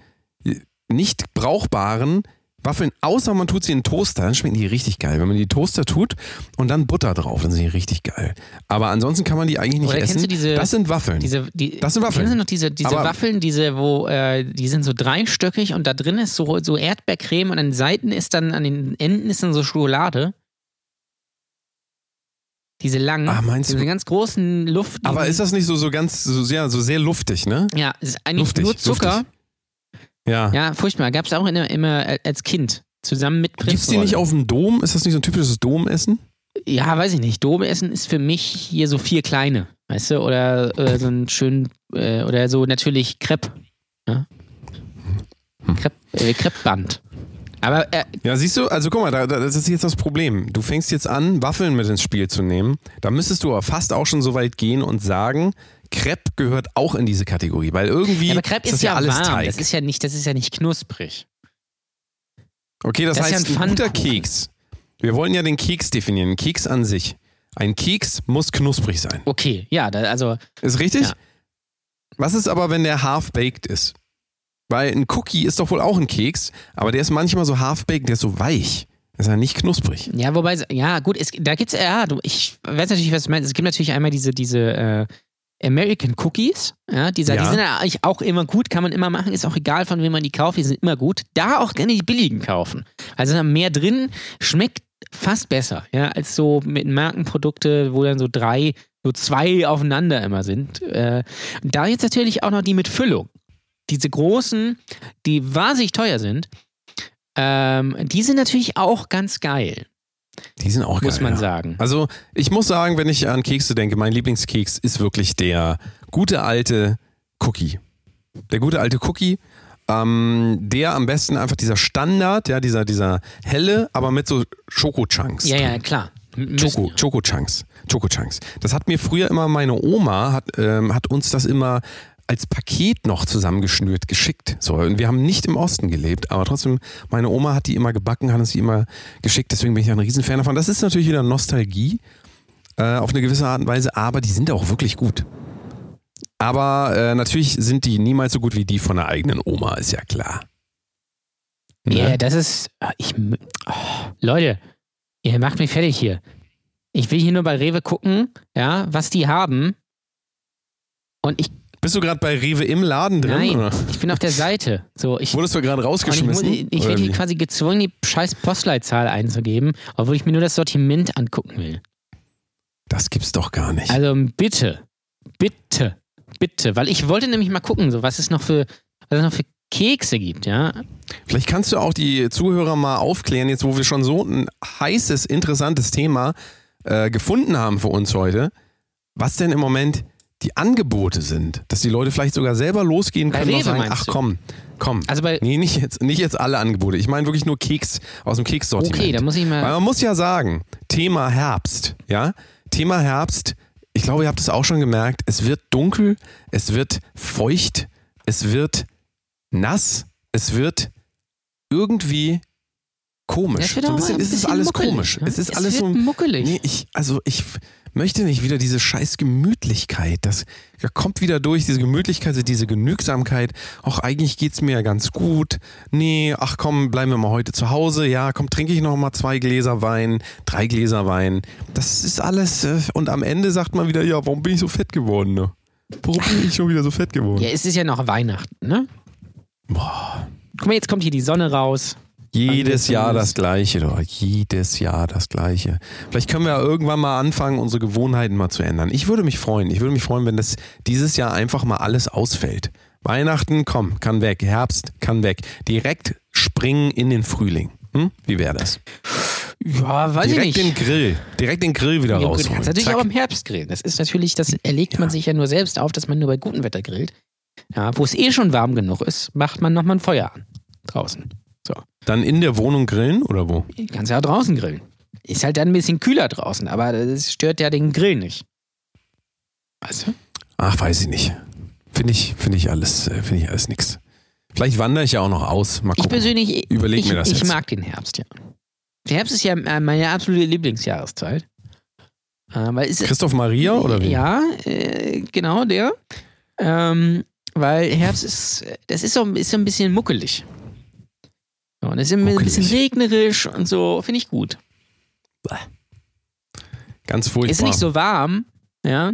nicht brauchbaren Waffeln, außer man tut sie in den Toaster, dann schmecken die richtig geil. Wenn man die Toaster tut und dann Butter drauf, dann sind die richtig geil. Aber ansonsten kann man die eigentlich nicht Oder essen. diese- das sind Waffeln. Diese, die, Das sind Waffeln. Kennst du noch diese, diese Aber- Waffeln, diese, wo, äh, die sind so dreistöckig und da drin ist so, so Erdbeercreme und an den Seiten ist dann, an den Enden ist dann so Schokolade. Diese langen, Ah, meinst du- diese ganz großen Luft. Aber ist das nicht so, so ganz, so sehr, so sehr luftig, ne? Ja, es ist eigentlich Luftig, nur Zucker. luftig. Ja. Ja, furchtbar. Gab es auch immer, immer als Kind. Zusammen mit Prinz. Gibt's die nicht auf dem Dom? Ist das nicht so ein typisches Domessen? Ja, weiß ich nicht. Dobeessen ist für mich hier so vier kleine, weißt du? Oder, oder so ein schön, äh, oder so natürlich Crepe. Ja? Hm. Crepe, äh, Crepe-Band. Aber äh, Ja, siehst du, also guck mal, da, da, das ist jetzt das Problem. Du fängst jetzt an, Waffeln mit ins Spiel zu nehmen. Da müsstest du aber fast auch schon so weit gehen und sagen, Crepe gehört auch in diese Kategorie, weil irgendwie aber Crepe ist ist, das ja, ja alles warm. Teig. Das ist ja nicht, das ist ja nicht knusprig. okay, das, das ist ja heißt, ein guter. Keks. Wir wollen ja den Keks definieren, Keks an sich. Ein Keks muss knusprig sein. Okay, ja, da, also Ist richtig? Ja. Was ist aber, wenn der half-baked ist? Weil ein Cookie ist doch wohl auch ein Keks, aber der ist manchmal so half-baked, der ist so weich. Ist ja nicht knusprig. Ja, wobei, ja, gut, es, da gibt's, ja, du, ich weiß natürlich, was du meinst. Es gibt natürlich einmal diese, diese äh, American Cookies, ja, dieser, die Ja. sind ja eigentlich auch immer gut, kann man immer machen, ist auch egal, von wem man die kauft, die sind immer gut. Da auch gerne die billigen kaufen. Also da mehr drin, schmeckt fast besser, ja, als so mit Markenprodukte, wo dann so drei, so zwei aufeinander immer sind. Äh, da jetzt natürlich auch noch die mit Füllung. Diese großen, die wahnsinnig teuer sind, ähm, die sind natürlich auch ganz geil. Die sind auch Muss geil, man ja. sagen. Also ich muss sagen, wenn ich an Kekse denke, mein Lieblingskeks ist wirklich der gute alte Cookie. Der gute alte Cookie, ähm, der am besten einfach dieser Standard, ja, dieser, dieser helle, aber mit so Schoko-Chunks. Ja, drin. ja, klar. Choco, Choco Chunks. Choco Chunks. Das hat mir früher immer meine Oma, hat, ähm, hat uns das immer als Paket noch zusammengeschnürt, geschickt. So, und wir haben nicht im Osten gelebt, aber trotzdem, meine Oma hat die immer gebacken, hat uns die immer geschickt, deswegen bin ich ein Riesenfan davon. Das ist natürlich wieder Nostalgie, äh, auf eine gewisse Art und Weise, aber die sind auch wirklich gut. Aber äh, natürlich sind die niemals so gut wie die von der eigenen Oma, ist ja klar. Ne? Ja, das ist. ah, Ich, oh, Leute, ihr macht mich fertig hier. Ich will hier nur bei Rewe gucken, ja, was die haben. Und ich. Bist du gerade bei Rewe im Laden drin? Nein, Oder? ich bin auf der Seite. So, ich, Wurdest du gerade ich, rausgeschmissen? ich Oder werde quasi gezwungen, die scheiß Postleitzahl einzugeben, obwohl ich mir nur das Sortiment angucken will. Das gibt's doch gar nicht. Also bitte, bitte, bitte, weil ich wollte nämlich mal gucken, so was es noch für, was es noch für Kekse gibt, ja. Vielleicht kannst du auch die Zuhörer mal aufklären, jetzt wo wir schon so ein heißes, interessantes Thema äh, gefunden haben für uns heute, was denn im Moment die Angebote sind, dass die Leute vielleicht sogar selber losgehen können und Rewe sagen, meinst ach komm, komm. Also bei, Nee, nicht jetzt, nicht jetzt alle Angebote. Ich meine wirklich nur Keks aus dem Kekssortiment. okay, da muss ich Weil mal, man muss ja sagen, Thema Herbst, ja? Thema Herbst, ich glaube, ihr habt es auch schon gemerkt, es wird dunkel, es wird feucht, es wird nass, es wird irgendwie komisch. Es wird so ein auch bisschen ein ist es alles muckelig, komisch. ne? Es ist Es alles so muckelig. Nee, ich also ich möchte nicht wieder diese scheiß Gemütlichkeit. Das da kommt wieder durch diese Gemütlichkeit, diese Genügsamkeit. Auch eigentlich geht's mir ja ganz gut. Nee, ach komm, bleiben wir mal heute zu Hause. Ja, komm, trinke ich noch mal zwei Gläser Wein, drei Gläser Wein. Das ist alles äh, und am Ende sagt man wieder, ja, warum bin ich so fett geworden? Ne? Warum bin ich schon wieder so fett geworden? ja, es ist ja noch Weihnachten, ne? Boah. Guck mal, jetzt kommt hier die Sonne raus. Jedes Jahr das. Gleiche, doch. Jedes Jahr das Gleiche. Vielleicht können wir ja irgendwann mal anfangen, unsere Gewohnheiten mal zu ändern. Ich würde mich freuen. Ich würde mich freuen, wenn das dieses Jahr einfach mal alles ausfällt. Weihnachten, komm, kann weg. Herbst, kann weg. Direkt springen in den Frühling. Hm? Wie wäre das? Ja, weiß Direkt ich den nicht. Grill. Direkt den Grill wieder Ja, gut, du kannst natürlich Zack. auch im Herbst grillen. Das ist natürlich, das erlegt man sich ja nur selbst auf, dass man nur bei gutem Wetter grillt. Ja, wo es eh schon warm genug ist, macht man nochmal ein Feuer an. Draußen. Dann in der Wohnung grillen oder wo? Kannst ja auch draußen grillen. Ist halt dann ein bisschen kühler draußen, aber das stört ja den Grill nicht. Weißt du? Ach, weiß ich nicht. Finde ich, finde ich alles, äh, finde ich alles nix. Vielleicht wandere ich ja auch noch aus. Mal Ich gucken. persönlich, Überleg ich, mir das ich jetzt. mag den Herbst, ja. Der Herbst ist ja äh, meine absolute Lieblingsjahreszeit. Äh, Christoph Maria oder wie? Ja, genau der. Ähm, weil Herbst ist, das ist so, ist so ein bisschen muckelig. So, und es ist ein Muckelig. bisschen regnerisch und so, finde ich gut. Ganz furchtbar. Ist nicht so warm, ja.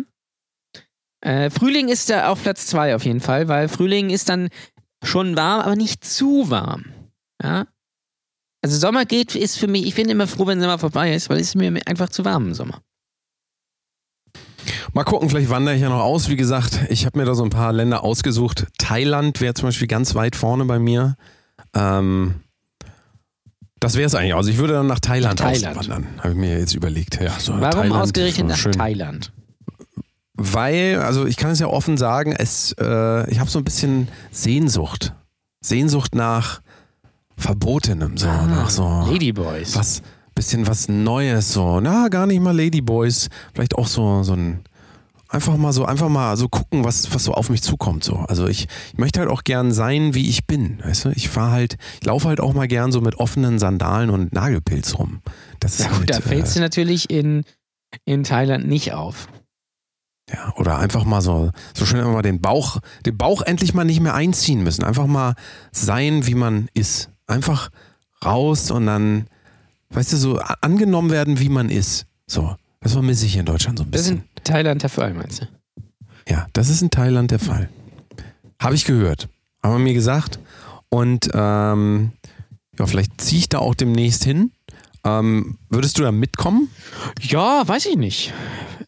Äh, Frühling ist da auf Platz zwei auf jeden Fall, weil Frühling ist dann schon warm, aber nicht zu warm. Ja. Also Sommer geht, ist für mich, ich bin immer froh, wenn Sommer vorbei ist, weil es ist mir einfach zu warm im Sommer. Mal gucken, vielleicht wandere ich ja noch aus. Wie gesagt, ich habe mir da so ein paar Länder ausgesucht. Thailand wäre zum Beispiel ganz weit vorne bei mir. Ähm, das wäre es eigentlich. Also ich würde dann nach Thailand, Nach Thailand. auswandern, habe ich mir jetzt überlegt. Ja, so Warum Thailand, ausgerechnet nach schön. Thailand? Weil, also ich kann es ja offen sagen, es, äh, ich habe so ein bisschen Sehnsucht. Sehnsucht nach Verbotenem, so, nach so Ladyboys. was, bisschen was Neues, so, na, gar nicht mal Ladyboys, vielleicht auch so, so ein, einfach mal so, einfach mal so gucken, was, was so auf mich zukommt, so. Also ich, ich möchte halt auch gern sein, wie ich bin, weißt du? Ich fahre halt, ich laufe halt auch mal gern so mit offenen Sandalen und Nagelpilz rum. Das ist Ja, gut, halt, da fällst äh, du natürlich in, in Thailand nicht auf. Ja, oder einfach mal so, so schön mal den Bauch, den Bauch endlich mal nicht mehr einziehen müssen. Einfach mal sein, wie man ist. Einfach raus und dann, weißt du, so angenommen werden, wie man ist. So. Das vermisse ich hier in Deutschland so ein bisschen. Thailand der Fall, meinst du? Ja, das ist in Thailand der Fall. Habe ich gehört. Haben wir mir gesagt. Und ähm, ja, vielleicht ziehe ich da auch demnächst hin. Ähm, würdest du da mitkommen? Ja, weiß ich nicht.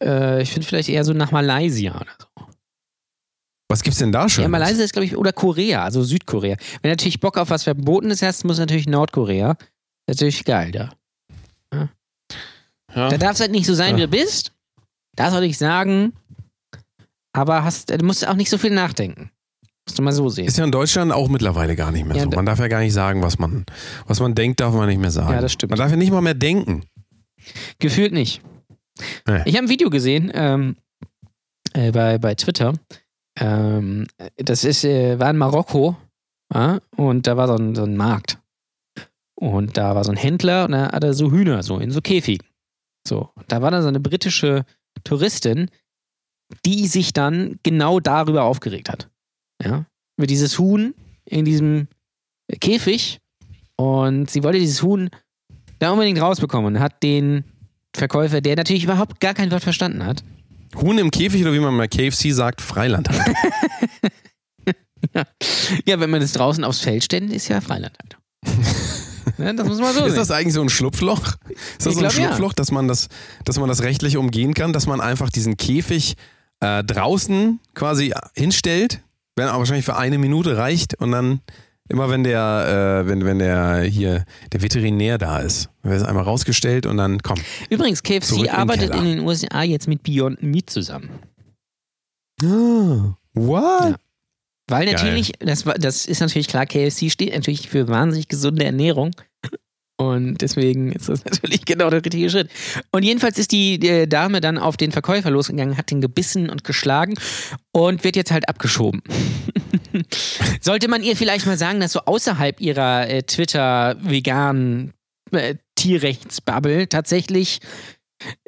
Äh, ich finde vielleicht eher so nach Malaysia oder so. Was gibt's denn da schon? Ja, Malaysia ist, glaube ich, oder Korea, also Südkorea. Wenn du natürlich Bock auf was Verbotenes hast, muss natürlich Nordkorea. Das ist natürlich geil da. Ja. Da darfst du halt nicht so sein, Ja. wie du bist. Darfst auch nicht sagen. Aber hast, du musst auch nicht so viel nachdenken. Musst du mal so sehen. Ist ja in Deutschland auch mittlerweile gar nicht mehr Ja, so. Man darf ja gar nicht sagen, was man, was man denkt, darf man nicht mehr sagen. Ja, das stimmt. Man darf ja nicht mal mehr denken. Gefühlt nicht. Nee. Ich habe ein Video gesehen ähm, äh, bei, bei Twitter. Ähm, das ist, äh, war in Marokko ja, und da war so ein, so ein Markt. Und da war so ein Händler und da hat er so Hühner, so in so Käfigen. So, und da war dann so eine britische Touristin, die sich dann genau darüber aufgeregt hat. Ja, über dieses Huhn in diesem Käfig. Und sie wollte dieses Huhn da unbedingt rausbekommen und hat den Verkäufer, der natürlich überhaupt gar kein Wort verstanden hat. Huhn im Käfig oder wie man bei KFC sagt, Freiland. halt. Ja, wenn man es draußen aufs Feld stellt, ist ja Freiland ja, das muss man so ist sehen. das eigentlich so ein Schlupfloch? Ist das Ich so ein glaub, ja. Schlupfloch, dass man das, dass man das rechtlich umgehen kann, dass man einfach diesen Käfig äh, draußen quasi hinstellt, wenn aber wahrscheinlich für eine Minute reicht und dann immer wenn der, äh, wenn, wenn der hier, der Veterinär da ist, wird es einmal rausgestellt und dann komm. Übrigens, KFC arbeitet in den USA jetzt mit Beyond Meat zusammen. Ah, what? Ja. Weil Geil. natürlich, das, das ist natürlich klar, KFC steht natürlich für wahnsinnig gesunde Ernährung. Und deswegen ist das natürlich genau der richtige Schritt. Und jedenfalls ist die äh, Dame dann auf den Verkäufer losgegangen, hat den gebissen und geschlagen und wird jetzt halt abgeschoben. Sollte man ihr vielleicht mal sagen, dass so außerhalb ihrer äh, Twitter-veganen äh, Tierrechtsbubble tatsächlich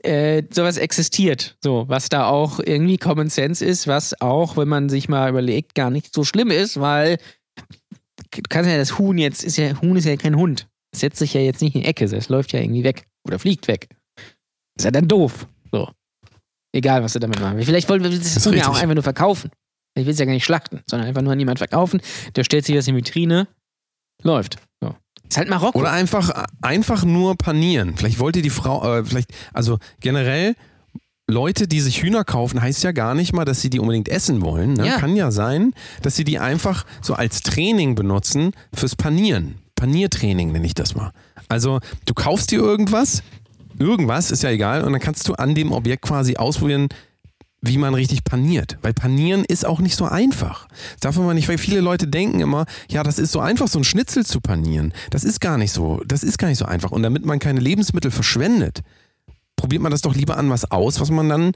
äh, sowas existiert. So, was da auch irgendwie Common Sense ist, was auch, wenn man sich mal überlegt, gar nicht so schlimm ist, weil du kannst ja das Huhn jetzt, ist ja, Huhn ist ja kein Hund. Es setzt sich ja jetzt nicht in die Ecke, es läuft ja irgendwie weg oder fliegt weg. Ist ja dann doof. So. Egal, was du damit machen. Vielleicht wollen wir das ist Huhn ja auch einfach nur verkaufen. Ich will es ja gar nicht schlachten, sondern einfach nur an jemand verkaufen. Der stellt sich das in die Vitrine, läuft. So. Ist halt Marokko. Oder einfach, einfach nur panieren. Vielleicht wollte die Frau, äh, vielleicht, also generell, Leute, die sich Hühner kaufen, heißt ja gar nicht mal, dass sie die unbedingt essen wollen. Ne? Ja. Kann ja sein, dass sie die einfach so als Training benutzen fürs Panieren. Paniertraining nenne ich das mal. Also du kaufst dir irgendwas, irgendwas, ist ja egal, und dann kannst du an dem Objekt quasi ausprobieren, wie man richtig paniert. Weil panieren ist auch nicht so einfach. Das darf man nicht, weil viele Leute denken immer, ja, das ist so einfach, so ein Schnitzel zu panieren. Das ist gar nicht so, das ist gar nicht so einfach. Und damit man keine Lebensmittel verschwendet, probiert man das doch lieber an was aus, was man dann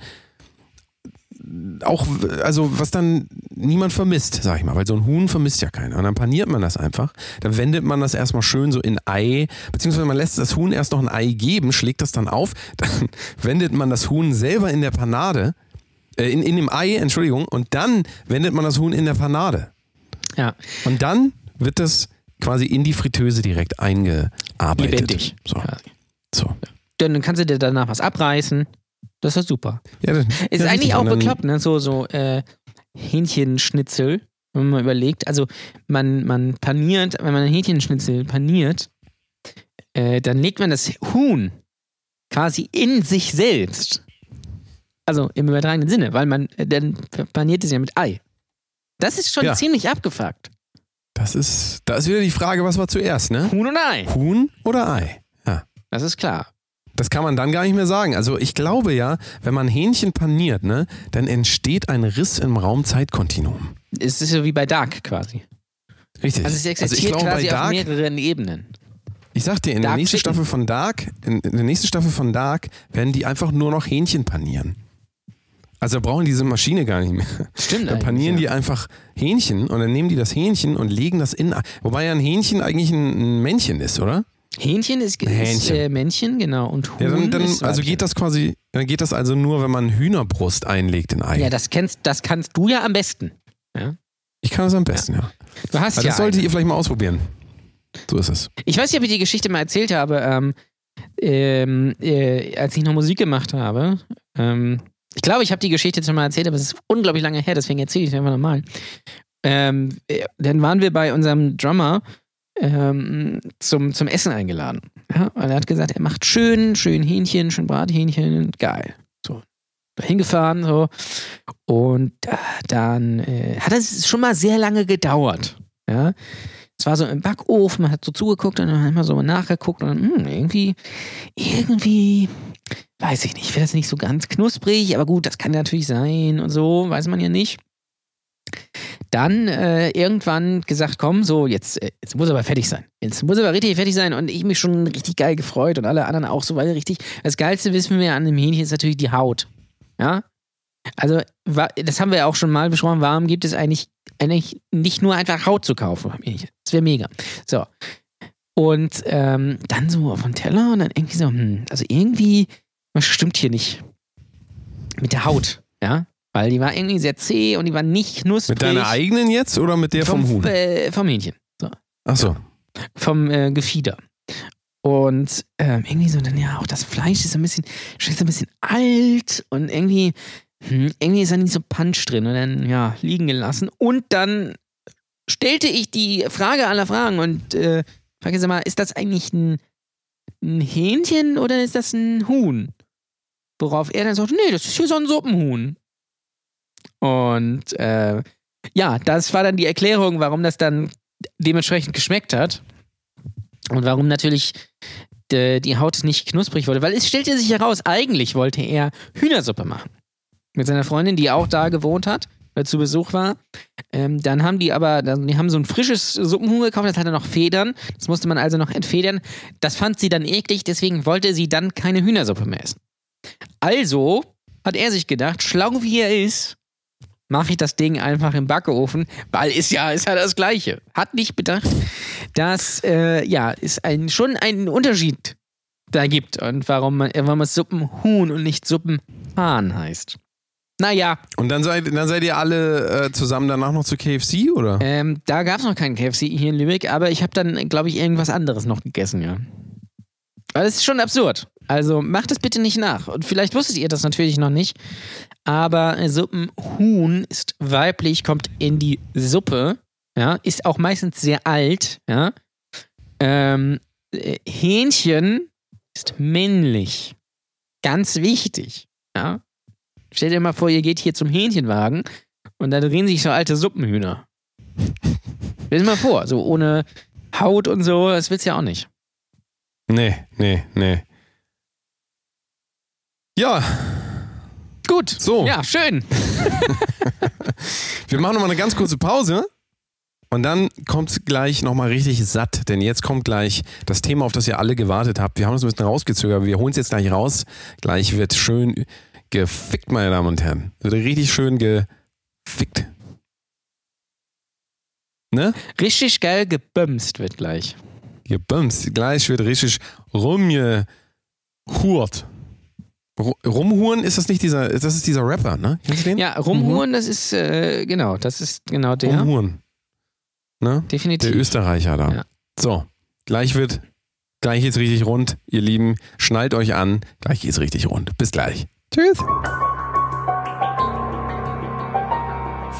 auch, also was dann niemand vermisst, sag ich mal, weil so ein Huhn vermisst ja keiner. Und dann paniert man das einfach. Dann wendet man das erstmal schön so in Ei, beziehungsweise man lässt das Huhn erst noch ein Ei geben, schlägt das dann auf, dann wendet man das Huhn selber in der Panade, äh, in, in dem Ei, Entschuldigung, und dann wendet man das Huhn in der Panade. ja. Und dann wird das quasi in die Fritteuse direkt eingearbeitet. Lebendig. So. quasi. so. Dann kannst du dir danach was abreißen. Das ist super. Ja, dann- Ist ja, eigentlich auch bekloppt, ne? So, so äh, Hähnchenschnitzel, wenn man überlegt. Also man, man paniert, wenn man ein Hähnchenschnitzel paniert, äh, dann legt man das Huhn quasi in sich selbst. Also im übertragenen Sinne, weil man äh, dann paniert es ja mit Ei. Das ist schon Ja. ziemlich abgefuckt. Das ist, da ist wieder die Frage, was war zuerst, ne? Huhn oder Ei? Huhn oder Ei? Ja. Das ist klar. Das kann man dann gar nicht mehr sagen. Also ich glaube ja, wenn man Hähnchen paniert, ne, dann entsteht ein Riss im Raum-Zeit-Kontinuum. Es ist so wie bei Dark quasi. Richtig. Also es existiert ich glaube, quasi bei auf Dark, mehreren Ebenen. ich sag dir, in der Dark nächsten Chicken. Staffel von Dark, in, in der nächsten Staffel von Dark werden die einfach nur noch Hähnchen panieren. Also brauchen diese Maschine gar nicht mehr. Stimmt Dann panieren ja. die einfach Hähnchen und dann nehmen die das Hähnchen und legen das in. Wobei ja ein Hähnchen eigentlich ein, Männchen ist, oder? Hähnchen ist, ist Hähnchen. Äh, Männchen, genau. Und Huhn Ja, dann, dann ist also geht das quasi, dann geht das also nur, wenn man Hühnerbrust einlegt in Ei. Ja, das kennst, das kannst du ja am besten. ich kann das am besten, ja. Du hast Also ja. das solltet eine. ihr vielleicht mal ausprobieren. So ist es. Ich weiß nicht, ob ich die Geschichte mal erzählt habe, ähm, ähm, äh, als ich noch Musik gemacht habe. Ähm, ich glaube, ich habe die Geschichte schon mal erzählt, aber es ist unglaublich lange her, deswegen erzähle ich es einfach nochmal. Ähm, äh, dann waren wir bei unserem Drummer ähm, zum, zum Essen eingeladen. Ja? Und er hat gesagt, er macht schön, schön Hähnchen, schön Brathähnchen, geil. So, da hingefahren, so. Und dann äh, hat es schon mal sehr lange gedauert. Ja. Es war so im Backofen, man hat so zugeguckt und dann hat man so nachgeguckt und dann, hm, irgendwie, irgendwie, weiß ich nicht, wäre das nicht so ganz knusprig, aber gut, das kann natürlich sein und so, weiß man ja nicht. Dann äh, irgendwann gesagt, komm, so, jetzt, äh, jetzt muss aber fertig sein. Jetzt muss aber richtig fertig sein und ich mich schon richtig geil gefreut und alle anderen auch so, weil richtig, das Geilste wissen wir an dem Hähnchen ist natürlich die Haut. Ja? Also, das haben wir ja auch schon mal besprochen, warum gibt es eigentlich, eigentlich nicht nur einfach Haut zu kaufen beim Hähnchen? Das wäre mega. So. Und ähm, dann so auf dem Teller und dann irgendwie so, hm, also irgendwie, was stimmt hier nicht mit der Haut, ja? Weil die war irgendwie sehr zäh und die war nicht knusprig. Mit deiner eigenen jetzt oder mit der vom, Huhn? Äh, vom Hähnchen. Achso. Vom äh, Gefieder. Und ähm, irgendwie so, dann ja, auch das Fleisch ist so ein bisschen, so ein bisschen alt und irgendwie, hm, irgendwie ist da nicht so Punch drin und dann, ja, liegen gelassen. Und dann stellte ich die Frage aller Fragen und äh, frage sag mal, ist das eigentlich ein, ein Hähnchen oder ist das ein Huhn? Worauf er dann sagt, nee, das ist hier so ein Suppenhuhn. Und äh, ja, das war dann die Erklärung, warum das dann dementsprechend geschmeckt hat. Und warum natürlich de, die Haut nicht knusprig wurde. Weil es stellte sich heraus, eigentlich wollte er Hühnersuppe machen. Mit seiner Freundin, die auch da gewohnt hat, äh, zu Besuch war. Ähm, dann haben die aber, dann, die haben so ein frisches Suppenhuhn gekauft, das hatte noch Federn. Das musste man also noch entfedern. Das fand sie dann eklig, deswegen wollte sie dann keine Hühnersuppe mehr essen. Also hat er sich gedacht, schlau wie er ist, mache ich das Ding einfach im Backofen, weil ist ja, ist ja das Gleiche. Hat nicht bedacht, dass äh, ja, es ein, schon einen Unterschied da gibt und warum man, äh, warum es Suppenhuhn und nicht Suppenhahn heißt. Naja, Und dann seid, dann seid ihr alle äh, zusammen danach noch zu KFC, oder? ähm, da gab es noch keinen KFC hier in Lübeck, aber ich habe dann, glaube ich, irgendwas anderes noch gegessen, ja. Weil das ist schon absurd. Also macht es bitte nicht nach. Und vielleicht wusstet ihr das natürlich noch nicht. Aber Suppenhuhn ist weiblich, kommt in die Suppe, ja, ist auch meistens sehr alt, ja. Ähm, äh, Hähnchen ist männlich. Ganz wichtig. Ja? Stell dir mal vor, ihr geht hier zum Hähnchenwagen und da drehen sich so alte Suppenhühner. Stell dir mal vor, so ohne Haut und so, das willst du ja auch nicht. Nee, nee, nee. Ja, Gut. So. Ja, schön. wir machen nochmal eine ganz kurze Pause. Und dann kommt gleich nochmal richtig satt, denn jetzt kommt gleich das Thema, auf das ihr alle gewartet habt. Wir haben uns ein bisschen rausgezögert, aber wir holen es jetzt gleich raus. Gleich wird schön gefickt, meine Damen und Herren. Wird richtig schön gefickt. Ne? Richtig geil gebömst wird gleich. Gebumst. Gleich wird richtig rumgehurt. Ru- Rumhuren ist das nicht dieser, das ist dieser Rapper, ne? Kennst du den? Ja, rumhuren, das ist, äh, genau, das ist genau der. Rumhuren. Ne? Definitiv. Der Österreicher da. Ja. So, gleich wird, gleich geht's richtig rund, ihr Lieben. Schnallt euch an, gleich geht's richtig rund. Bis gleich. Tschüss.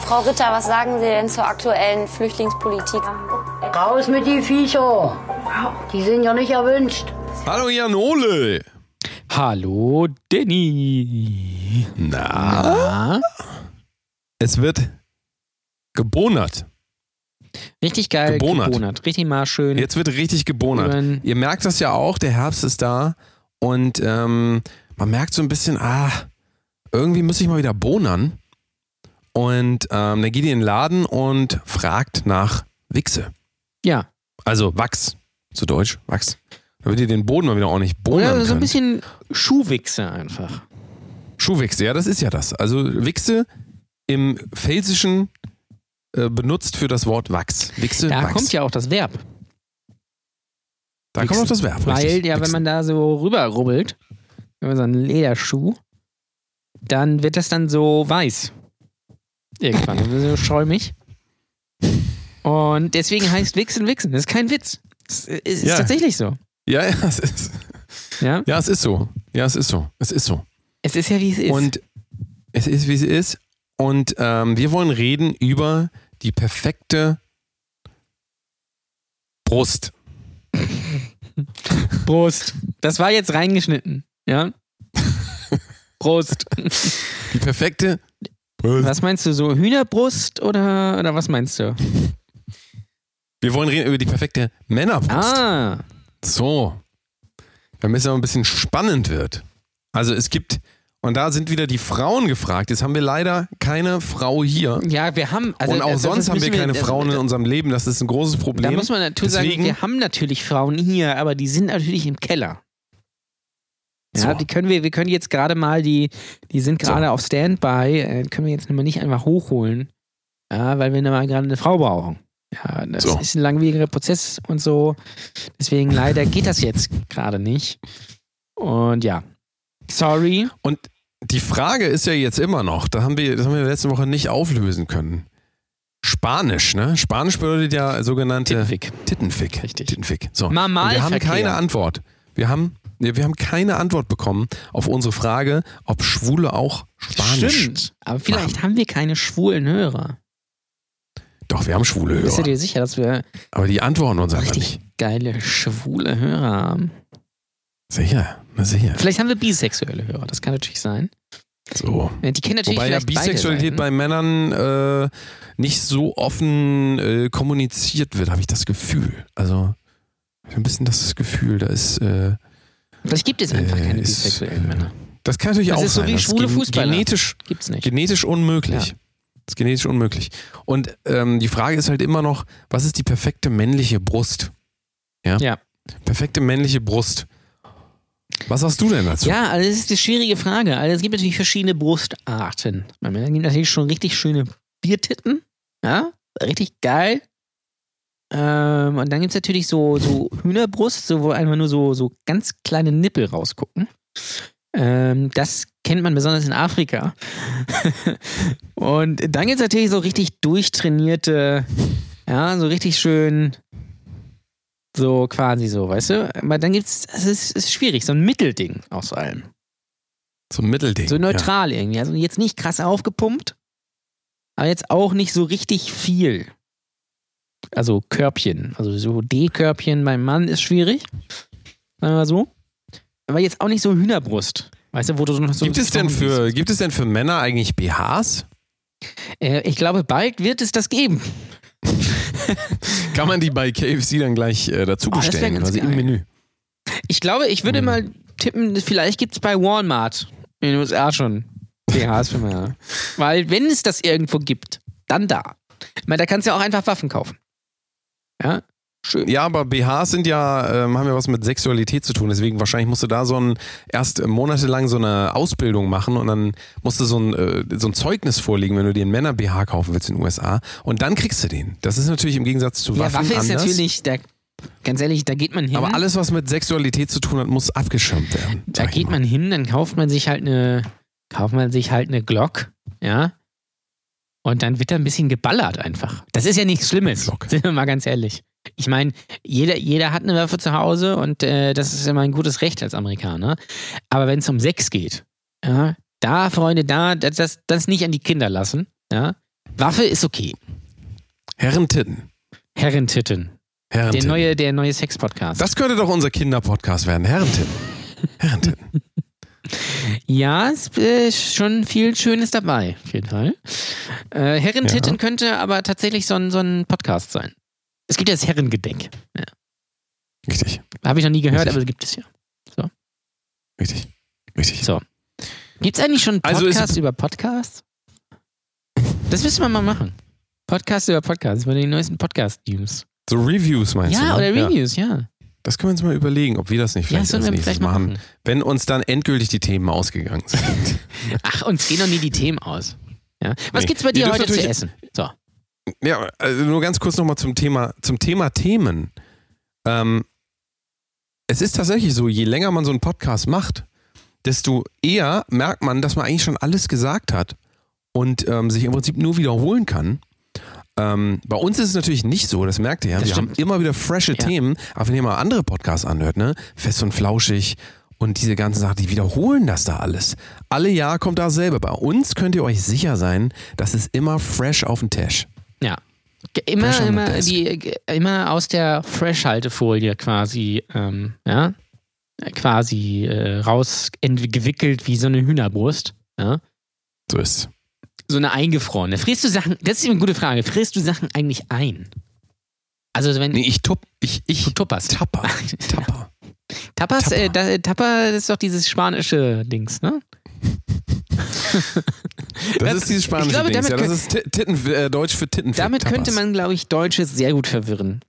Frau Ritter, was sagen Sie denn zur aktuellen Flüchtlingspolitik? Raus mit die Viecher. Die sind ja nicht erwünscht. Hallo Janole. Hallo, Danny. Na? Na? Es wird gebonert. Richtig geil Gebonert. gebonert. Richtig mal schön. Jetzt wird richtig gebonert. Ihr merkt das ja auch, der Herbst ist da und ähm, man merkt so ein bisschen, ah, irgendwie muss ich mal wieder bonern. Und ähm, dann geht ihr in den Laden und fragt nach Wichse. Ja. Also Wachs, zu Deutsch, Wachs. Damit ihr den Boden mal wieder ordentlich bonern Oder so ein bisschen Schuhwichse einfach. Schuhwichse, ja, das ist ja das. Also Wichse im Pfälzischen äh, benutzt für das Wort Wachs. Wichse, Da Wachs. kommt ja auch das Verb. da kommt auch das Verb. Weil richtig. ja, wenn Wichsen. man da so rüberrubbelt, wenn man so einen Lederschuh, dann wird das dann so weiß. Irgendwann. So schäumig. Und deswegen heißt Wichsen Wichsen. Das ist kein Witz. Es ist, ist Ja. tatsächlich so. Ja, ja, es ist. Ja? Ja, es ist so. Ja, es ist so. Es ist so. Es ist ja, wie es ist. Und es ist, wie es ist. Und ähm, wir wollen reden über die perfekte Brust. Prost. Das war jetzt reingeschnitten. Ja? Prost. Die perfekte Brust. Was meinst du, so Hühnerbrust oder, oder was meinst du? Wir wollen reden über die perfekte Männerbrust. Ah, So. Damit es aber ein bisschen spannend wird. Also es gibt, und da sind wieder die Frauen gefragt. Jetzt haben wir leider keine Frau hier. ja, wir haben. Also, und auch sonst haben wir keine das- Frauen in unserem Leben. Das ist ein großes Problem. Da muss man natürlich Deswegen, sagen, wir haben natürlich Frauen hier, aber die sind natürlich im Keller. Ja, So. die können wir, wir können jetzt gerade mal, die, die sind gerade So. auf Standby, äh, können wir jetzt mal nicht einfach hochholen. Ja, weil wir mal gerade eine Frau brauchen. Ja, das So. ist ein langwieriger Prozess und so. Deswegen leider geht das jetzt gerade nicht. Und ja. Sorry. Und die Frage ist ja jetzt immer noch, da haben wir, das haben wir letzte Woche nicht auflösen können. Spanisch, ne? Spanisch bedeutet ja sogenannte Tittenfick. Tittenfick. Richtig. Tittenfick. So. Und wir haben keine Antwort. Wir haben, nee, wir haben keine Antwort bekommen auf unsere Frage, ob Schwule auch Spanisch. Stimmt. Aber vielleicht haben wir keine schwulen Hörer. Doch, wir haben schwule Bist du Hörer. dir sicher, dass wir Aber die antworten uns einfach nicht. geile schwule Hörer haben? Sicher, na sicher. Vielleicht haben wir bisexuelle Hörer, das kann natürlich sein. So. Ja, Die kennen natürlich Wobei ja Bisexualität bei Männern äh, nicht so offen äh, kommuniziert wird, habe ich das Gefühl. Also, ich habe ein bisschen das Gefühl, da ist. Äh, Vielleicht gibt es einfach äh, keine ist, bisexuellen äh, Männer. Das kann natürlich Das auch ist so sein. wie Das schwule Fußballer. Genetisch, Gibt's nicht. genetisch unmöglich. Ja. Das ist genetisch unmöglich. Und ähm, die Frage ist halt immer noch, was ist die perfekte männliche Brust? Ja. Ja. Perfekte männliche Brust. Was sagst du denn dazu? Ja, also das ist eine schwierige Frage. Also es gibt natürlich verschiedene Brustarten. Bei Männern gibt natürlich schon richtig schöne Biertitten. Ja, richtig geil. Ähm, und dann gibt es natürlich so, so Hühnerbrust, so, wo einfach nur so, so ganz kleine Nippel rausgucken. Ähm, das kennt man besonders in Afrika. und dann gibt es natürlich so richtig durchtrainierte, ja, so richtig schön, so quasi so, weißt du? Aber dann gibt's, es es ist schwierig, so ein Mittelding aus allem. So ein Mittelding. So neutral irgendwie. Also jetzt nicht krass aufgepumpt, aber jetzt auch nicht so richtig viel. Also Körbchen. Also so D-Körbchen beim Mann ist schwierig. Sagen wir mal so. Aber jetzt auch nicht so Hühnerbrust. Weißt du, wo du so noch so Gibt es denn für, gibt es denn für Männer eigentlich BHs? Äh, ich glaube, bald wird es das geben. Kann man die bei KFC dann gleich äh, dazu Oh, bestellen, ganz quasi im geil. Menü? Ich glaube, ich würde mal tippen, vielleicht gibt es bei Walmart in den USA schon BHs für Männer. Weil, wenn es das irgendwo gibt, dann da. Ich meine, da kannst du ja auch einfach Waffen kaufen. Ja? Schön. Ja, aber BHs sind ja, ähm, haben ja was mit Sexualität zu tun. Deswegen wahrscheinlich musst du da so ein erst monatelang so eine Ausbildung machen und dann musst du so ein, äh, so ein Zeugnis vorlegen, wenn du dir einen Männer-BH kaufen willst in den USA. Und dann kriegst du den. Das ist natürlich im Gegensatz zu Ja, Waffen Waffe ist anders. natürlich, da, ganz ehrlich, da geht man hin. aber alles, was mit Sexualität zu tun hat, muss abgeschirmt werden. da geht man hin, dann kauft man sich halt eine, kauft man sich halt eine Glock, ja. Und dann wird da ein bisschen geballert einfach. Das ist ja nichts Schlimmes, Glock. sind wir mal ganz ehrlich. Ich meine, jeder, jeder hat eine Waffe zu Hause und äh, das ist immer ein gutes Recht als Amerikaner. Aber wenn es um Sex geht, ja, da, Freunde, da, das, das, nicht an die Kinder lassen, ja. Waffe ist okay. Herrentitten. Herrentitten. Der Herrentitten. neue, der neue Sex-Podcast. das könnte doch unser Kinderpodcast werden. Herrentitten. Herrentitten. Ja, es ist schon viel Schönes dabei, auf jeden Fall. Äh, Herrentitten Ja. könnte aber tatsächlich so ein, so ein Podcast sein. Es gibt ja das Herrengedeck. Richtig. Habe ich noch nie gehört, Richtig. aber gibt es ja. Richtig. Richtig. So. Gibt es eigentlich schon einen Also ist- Podcast über Podcasts? Das müssen wir mal machen. Podcast über Podcasts, über die neuesten Podcast-News. So Reviews meinst Ja, du? oder ne? Reviews, ja. Das können wir uns mal überlegen, ob wir das nicht Ja, vielleicht sollen als wir nächstes machen, machen. wenn uns dann endgültig die Themen ausgegangen sind. Ach, uns gehen noch nie die Themen aus. Ja. Was Nee. gibt's bei dir heute zu essen? So. Ja, also nur ganz kurz nochmal zum Thema, zum Thema Themen. Ähm, es ist tatsächlich so, je länger man so einen Podcast macht, desto eher merkt man, dass man eigentlich schon alles gesagt hat und ähm, sich im Prinzip nur wiederholen kann. Ähm, bei uns ist es natürlich nicht so, das merkt ihr ja. Das wir stimmt. haben immer wieder frische Ja. Themen, aber wenn ihr mal andere Podcasts anhört, ne? Fest und flauschig und diese ganzen Sachen, die wiederholen das da alles. Alle Jahr kommt dasselbe. Bei uns könnt ihr euch sicher sein, das ist immer fresh auf dem Tisch. Immer, immer, die, immer aus der Fresh-Haltefolie quasi, ähm, ja, äh, quasi äh, rausgewickelt wie so eine Hühnerbrust. Ja? So ist So eine eingefrorene. Frierst du Sachen, das ist eine gute Frage, frierst du Sachen eigentlich ein? Also wenn Nee, ich tupp, ich, ich du tupperst. tapper. Tapper. Tapas, Tapper. äh, da, Tapper, ist doch dieses spanische Dings, ne? Das, ist dieses spanische ich glaube, Dings. damit Ja, das ist Ti- Titten, äh, Deutsch für Titten. Damit könnte man, glaube ich, Deutsche sehr gut verwirren.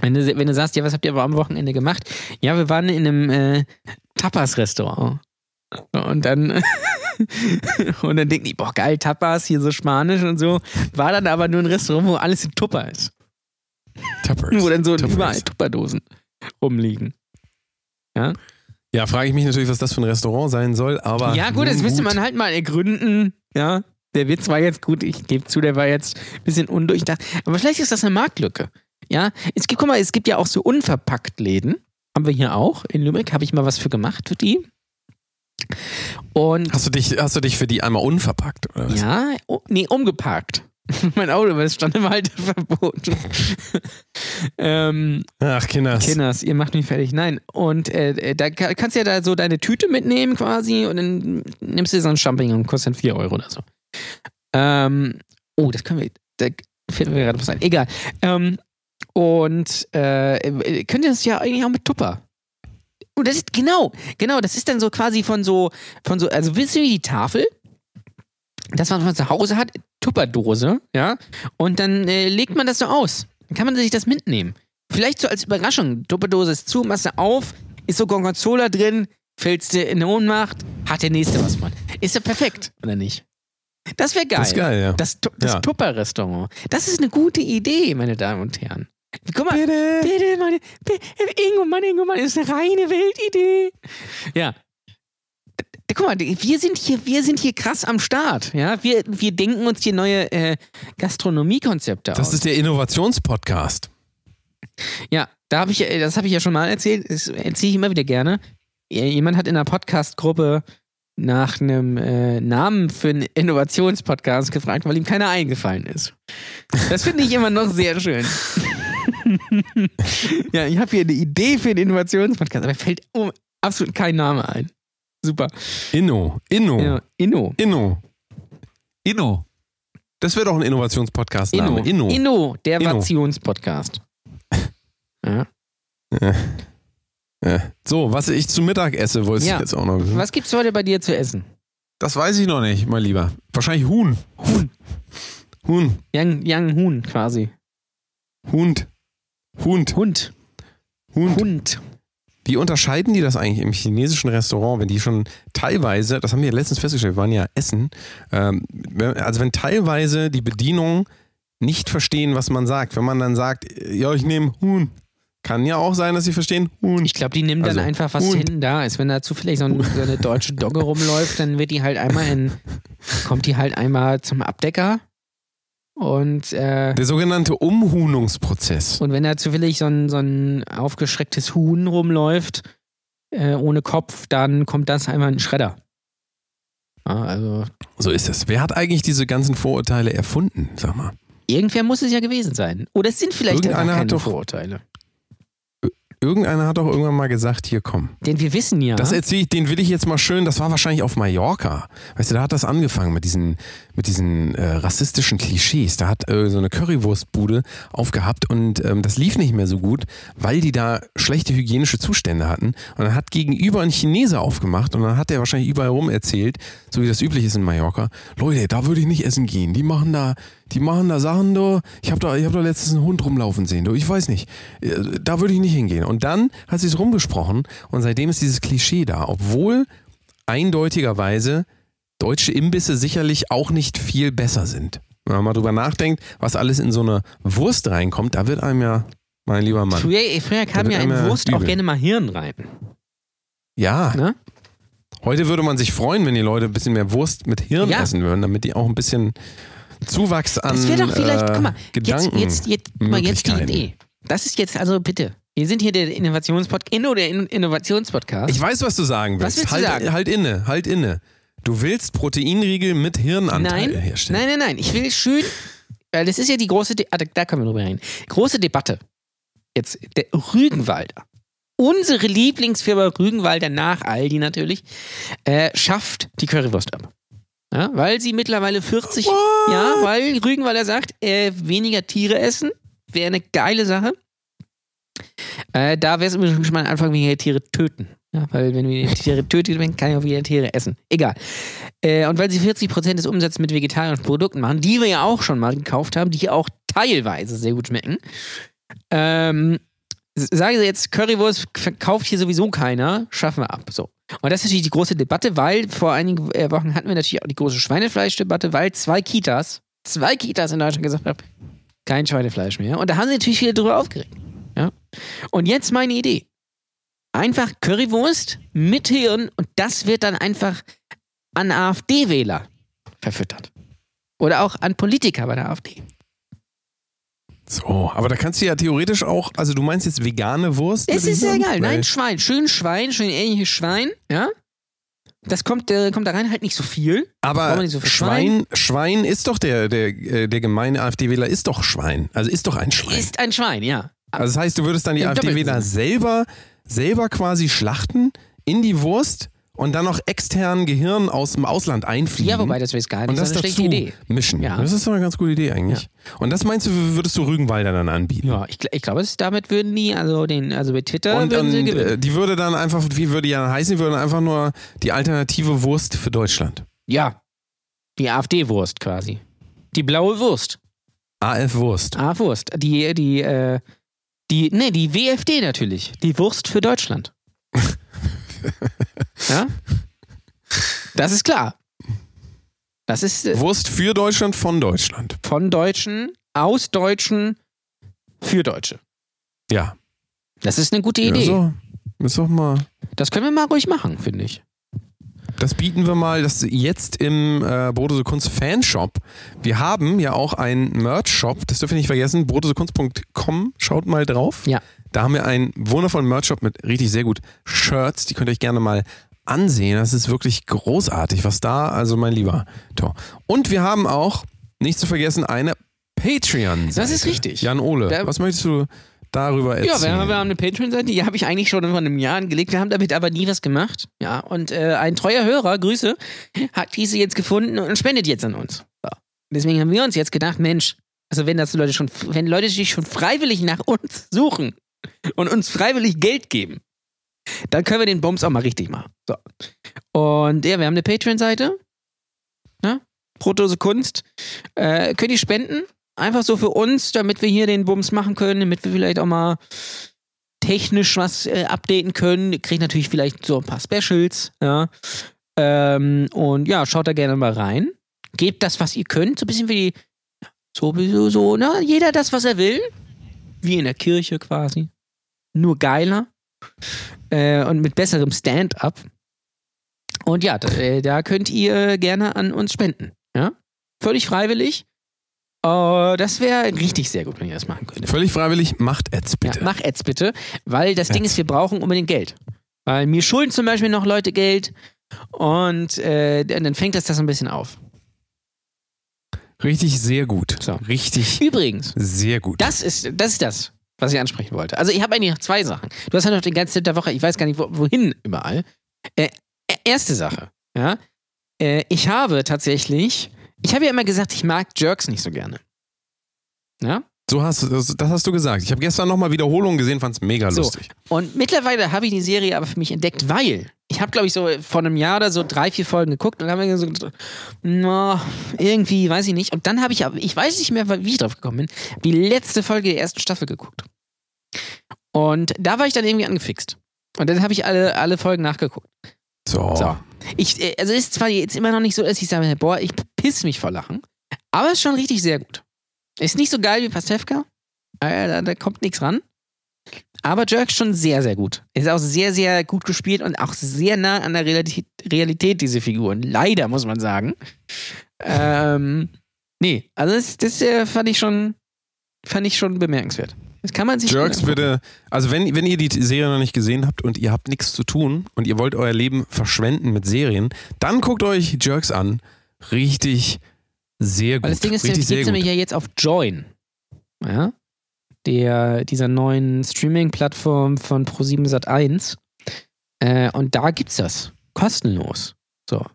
Wenn du, wenn du sagst, ja, was habt ihr am Wochenende gemacht? Ja, wir waren in einem äh, Tapas-Restaurant. Und dann, und dann denken die, boah, geil, Tapas, hier so Spanisch und so. War dann aber nur ein Restaurant, wo alles in Tupper ist. Tuppers. Wo dann so Tuppers. überall Tupperdosen rumliegen. Ja, Ja, frage ich mich natürlich, was das für ein Restaurant sein soll, aber. ja gut, das müsste man halt mal ergründen. Ja, der Witz war jetzt gut, ich gebe zu, der war jetzt ein bisschen undurchdacht. Aber vielleicht ist das eine Marktlücke. Ja, es gibt, guck mal, es gibt ja auch so unverpackt Läden. Haben wir hier auch in Lübeck, habe ich mal was für gemacht für die. Und Hast du dich, hast du dich für die einmal unverpackt, oder was? ja, nee, umgeparkt. mein Auto, weil es stand im Halteverbot. ähm, Ach, Kinders. Kinders, ihr macht mich fertig. Nein. Und äh, äh, da ka- kannst du ja da so deine Tüte mitnehmen quasi und dann nimmst du dir so ein Champignon, kostet dann 4 Euro oder so. Ähm, oh, das können wir. Da fällt mir gerade was ein. Egal. Ähm, und äh, könnt ihr das ja eigentlich auch mit Tupper. Und das ist genau, genau, das ist dann so quasi von so, von so, also wisst ihr wie die Tafel? Das, was man zu Hause hat, Tupperdose, ja, und dann äh, legt man das so aus. Dann kann man sich das mitnehmen. Vielleicht so als Überraschung. Tupperdose ist zu, machst du auf, ist so Gorgonzola drin, fällst du in Ohnmacht, hat der nächste was von. Ist ja perfekt, oder nicht? Das wäre geil. Das ist geil, ja. Das, das Ja. Tupper-Restaurant. Das ist eine gute Idee, meine Damen und Herren. Guck mal, Bitte. bitte, meine, bitte, Ingo, Mann, Ingo, Mann, ist eine reine Weltidee. Ja. Guck mal, wir sind hier, wir sind hier krass am Start. Ja, wir, wir denken uns hier neue äh, Gastronomiekonzepte Das aus. ist der Innovationspodcast. Ja, da habe ich, äh, das habe ich ja schon mal erzählt. Das erzähle ich immer wieder gerne. Jemand hat in einer Podcast-Gruppe nach einem äh, Namen für einen Innovationspodcast gefragt, weil ihm keiner eingefallen ist. Das finde ich immer noch sehr schön. ja, ich habe hier eine Idee für einen Innovationspodcast, aber mir fällt um absolut kein Name ein. Super. Inno. Inno. Ja, Inno. Inno. Inno. Das wäre doch ein Innovationspodcast. Inno. Inno. Inno, der Inno. Vationspodcast. Ja. Ja. So, was ich zu Mittag esse, wollte Ja. ich jetzt auch noch wissen. Was gibt's heute bei dir zu essen? Das weiß ich noch nicht, mein Lieber. Wahrscheinlich Huhn. Huhn. Huhn. Young, Young Huhn quasi. Hund. Hund. Hund. Hund. Hund. Wie unterscheiden die das eigentlich im chinesischen Restaurant, wenn die schon teilweise, das haben wir letztens festgestellt, wir waren ja essen, ähm, also wenn teilweise die Bedienung nicht verstehen, was man sagt, wenn man dann sagt, ja, ich nehme Huhn, kann ja auch sein, dass sie verstehen Huhn. Ich glaube, die nehmen dann Also, einfach, was Hund. hinten da ist. Wenn da zufällig so, ein, so eine deutsche Dogge rumläuft, dann wird die halt einmal in, kommt die halt einmal zum Abdecker. Und, äh, Der sogenannte Umhuhnungsprozess. und wenn da zufällig so ein, so ein aufgeschrecktes Huhn rumläuft, äh, ohne Kopf, dann kommt das einmal in den Schredder. Ja, also, So ist es. Wer hat eigentlich diese ganzen Vorurteile erfunden, sag mal? irgendwer muss es ja gewesen sein. Oder es sind vielleicht Irgendeiner keine hat doch- Vorurteile. Irgendeiner hat doch irgendwann mal gesagt, hier komm. Denn wir wissen ja, Das erzähle ich, den will ich jetzt mal schön, das war wahrscheinlich auf Mallorca. Weißt du, da hat das angefangen mit diesen, mit diesen äh, rassistischen Klischees. Da hat äh, so eine Currywurstbude aufgehabt und ähm, das lief nicht mehr so gut, weil die da schlechte hygienische Zustände hatten. Und dann hat gegenüber ein Chinese aufgemacht und dann hat der wahrscheinlich überall rum erzählt, so wie das üblich ist in Mallorca. Leute, da würde ich nicht essen gehen. Die machen da, die machen da Sachen, du. Ich habe da, ich hab da letztens einen Hund rumlaufen sehen, du. Ich weiß nicht. Äh, Da würde ich nicht hingehen. Und dann hat sie es rumgesprochen und seitdem ist dieses Klischee da, obwohl eindeutigerweise deutsche Imbisse sicherlich auch nicht viel besser sind. Wenn man mal drüber nachdenkt, was alles in so eine Wurst reinkommt, da wird einem ja, mein lieber Mann. früher, früher kam ja in Wurst auch übel. gerne mal Hirn rein. Ja, Ne? heute würde man sich freuen, wenn die Leute ein bisschen mehr Wurst mit Hirn Ja. essen würden, damit die auch ein bisschen Zuwachs an Das wäre doch vielleicht, äh, guck mal, jetzt, Gedanken. jetzt, jetzt, guck mal, jetzt die. Idee. Das ist jetzt, also bitte, wir sind hier der Innovationspodcast, Inno der In Innovationspodcast. Ich weiß, was du sagen willst. Was willst du halt, sagen? halt inne, halt inne. Du willst Proteinriegel mit Hirnanteil nein, herstellen. nein, nein, nein, ich will schön, weil das ist ja die große, De ah, da- können wir drüber reden. Große Debatte. Jetzt, der Rügenwalder. Unsere Lieblingsfirma Rügenwalder nach Aldi natürlich, äh, schafft die Currywurst ab. Ja, weil sie mittlerweile 40, ja, weil Rügenwalder sagt, äh, weniger Tiere essen, wäre eine geile Sache. Äh, da wäre es übrigens schon mal ein Anfang, weniger Tiere töten. Ja, weil wenn wir Tiere töten, kann ich auch wieder Tiere essen. Egal. Äh, und weil sie 40% des Umsatzes mit vegetarischen Produkten machen, die wir ja auch schon mal gekauft haben, die auch teilweise sehr gut schmecken, ähm, s- sage ich jetzt, Currywurst verkauft hier sowieso keiner, schaffen wir ab. So. Und das ist natürlich die große Debatte, weil vor einigen äh, Wochen hatten wir natürlich auch die große Schweinefleischdebatte, weil zwei Kitas, zwei Kitas in Deutschland gesagt haben, kein Schweinefleisch mehr. Und da haben sie natürlich viele drüber aufgeregt. Ja? Und jetzt meine Idee. Einfach Currywurst mit Hirn und das wird dann einfach an AfD-Wähler verfüttert. Oder auch an Politiker bei der AfD. So, aber da kannst du ja theoretisch auch, also du meinst jetzt vegane Wurst? Es ist ja egal. Nein, Schwein. Schön Schwein, schön ähnliches Schwein, ja. Das kommt, äh, kommt da rein halt nicht so viel. Aber so viel Schwein, Schwein ist doch der, der, äh, der gemeine AfD-Wähler ist doch Schwein. Also ist doch ein Schwein. Ist ein Schwein, ja. Also das heißt, du würdest dann die AfD-Wähler selber, selber quasi schlachten in die Wurst und dann noch extern Gehirn aus dem Ausland einfliegen. Ja, wobei das wäre gar nicht und das so eine schlechte Idee. mischen. Ja. Das ist doch eine ganz gute Idee eigentlich. Und das meinst du, würdest du Rügenwalder dann anbieten? Ja, ich, ich glaube, damit würden die, also den, also bei Twitter Und, würden sie gewinnen. äh, die würde dann einfach, wie würde die dann heißen? Die würde dann einfach nur die alternative Wurst für Deutschland. ja. Die AfD-Wurst quasi. Die blaue Wurst. AF Wurst. A-Wurst. Die, die, äh, die, nee, die WFD natürlich. Die Wurst für Deutschland. ja? Das ist klar. Das ist äh, Wurst für Deutschland von Deutschland. von Deutschen, aus Deutschen, für Deutsche. Ja. Das ist eine gute Idee. Ja, so. Ist doch mal. Das können wir mal ruhig machen, finde ich. Das bieten wir mal das jetzt im äh, Brodose Kunst Fanshop. Wir haben ja auch einen Merch-Shop, das dürfen wir nicht vergessen, brodosekunst.com, schaut mal drauf. Ja. Da haben wir einen wundervollen Merch-Shop mit richtig sehr gut Shirts, die könnt ihr euch gerne mal ansehen. Das ist wirklich großartig, was da, also mein lieber Tor. Und wir haben auch, nicht zu vergessen, eine patreon -Seite. Das ist richtig. Jan Ole, Da- was möchtest du darüber Ja, erzählen? wir haben, wir haben eine Patreon-Seite, die habe ich eigentlich schon vor einem Jahr angelegt. Wir haben damit aber nie was gemacht. Ja, und äh, ein treuer Hörer, Grüße, hat diese jetzt gefunden und spendet jetzt an uns. So. Deswegen haben wir uns jetzt gedacht, Mensch, also wenn das Leute schon, wenn Leute sich schon freiwillig nach uns suchen und uns freiwillig Geld geben, dann können wir den Bums auch mal richtig machen. So. Und ja, wir haben eine Patreon-Seite. Ja? Protose Kunst. Äh, könnt ihr spenden? Einfach so für uns, damit wir hier den Bums machen können, damit wir vielleicht auch mal technisch was äh, updaten können. Ihr kriegt natürlich vielleicht so ein paar Specials, ja. Ähm, und ja, schaut da gerne mal rein. Gebt das, was ihr könnt, so ein bisschen wie die, sowieso so, ne? Jeder das, was er will. Wie in der Kirche quasi. Nur geiler. Äh, und mit besserem Stand-up. Und ja, da, äh, da könnt ihr gerne an uns spenden. Ja? Völlig freiwillig. Äh, das wäre richtig sehr gut, wenn ihr das machen könntet. Völlig freiwillig, macht Ads bitte. Ja, mach Ads bitte, weil das Ding Ads. ist, wir brauchen unbedingt Geld. Weil mir schulden zum Beispiel noch Leute Geld und äh, dann fängt das das ein bisschen auf. Richtig sehr gut. So. Richtig Übrigens, sehr gut. das ist, das ist das, was ich ansprechen wollte. Also ich habe eigentlich noch zwei Sachen. Du hast ja noch den ganzen Tipp der Woche, ich weiß gar nicht, wo, wohin überall. Äh, äh, erste Sache, ja. Äh, ich habe tatsächlich, ich habe ja immer gesagt, ich mag Jerks nicht so gerne. Ja? So hast du, das, das hast du gesagt. Ich habe gestern nochmal Wiederholungen gesehen, fand es mega So. lustig. Und mittlerweile habe ich die Serie aber für mich entdeckt, weil ich habe, glaube ich, so vor einem Jahr oder so drei, vier Folgen geguckt und dann habe ich so gedacht, na, irgendwie, weiß ich nicht. Und dann habe ich, aber- ich weiß nicht mehr, wie ich drauf gekommen bin, die letzte Folge der ersten Staffel geguckt. Und da war ich dann irgendwie angefixt. Und dann habe ich alle, alle Folgen nachgeguckt. So. So. Ich, äh, also ist zwar jetzt immer noch nicht so, dass ich sage, boah, ich piss mich vor Lachen, aber es ist schon richtig sehr gut. Ist nicht so geil wie Pastewka, da, da kommt nichts ran. Aber Jerk schon sehr, sehr gut. Ist auch sehr, sehr gut gespielt und auch sehr nah an der Realität, Realität diese Figuren. Leider, muss man sagen. Ähm, nee, also das, das äh, fand ich schon, fand ich schon bemerkenswert. Das kann man sich Jerks bitte, also wenn, wenn ihr die Serie noch nicht gesehen habt und ihr habt nichts zu tun und ihr wollt euer Leben verschwenden mit Serien, dann guckt euch Jerks an. Richtig sehr gut. Weil das Ding ist, Richtig es gut. nämlich ja jetzt auf Join. Ja? Der, dieser neuen Streaming-Plattform von Pro7 Sat1. Äh, und da gibt's das. Kostenlos. So.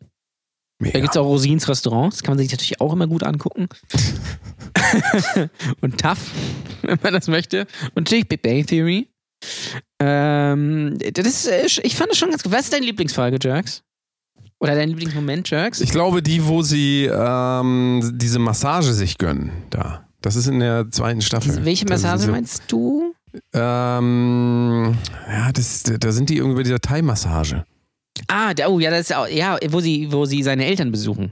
Da Mega. gibt's auch Rosins Restaurant. Das kann man sich natürlich auch immer gut angucken. und Tough, wenn man das möchte. Und natürlich Big Bang Theory. Ähm, das ist, äh, ich fand es schon ganz gut. Was ist deine Lieblingsfolge, Jerks? Oder dein Lieblingsmoment, Jerks? Ich glaube, die, wo sie ähm, diese Massage sich gönnen, da. Das ist in der zweiten Staffel. Diese, welche Das Massage diese- meinst du? Ähm, ja, das, da sind die irgendwie bei dieser Thai-Massage. Ah, der, oh ja, das ist auch, ja, wo sie, wo sie seine Eltern besuchen.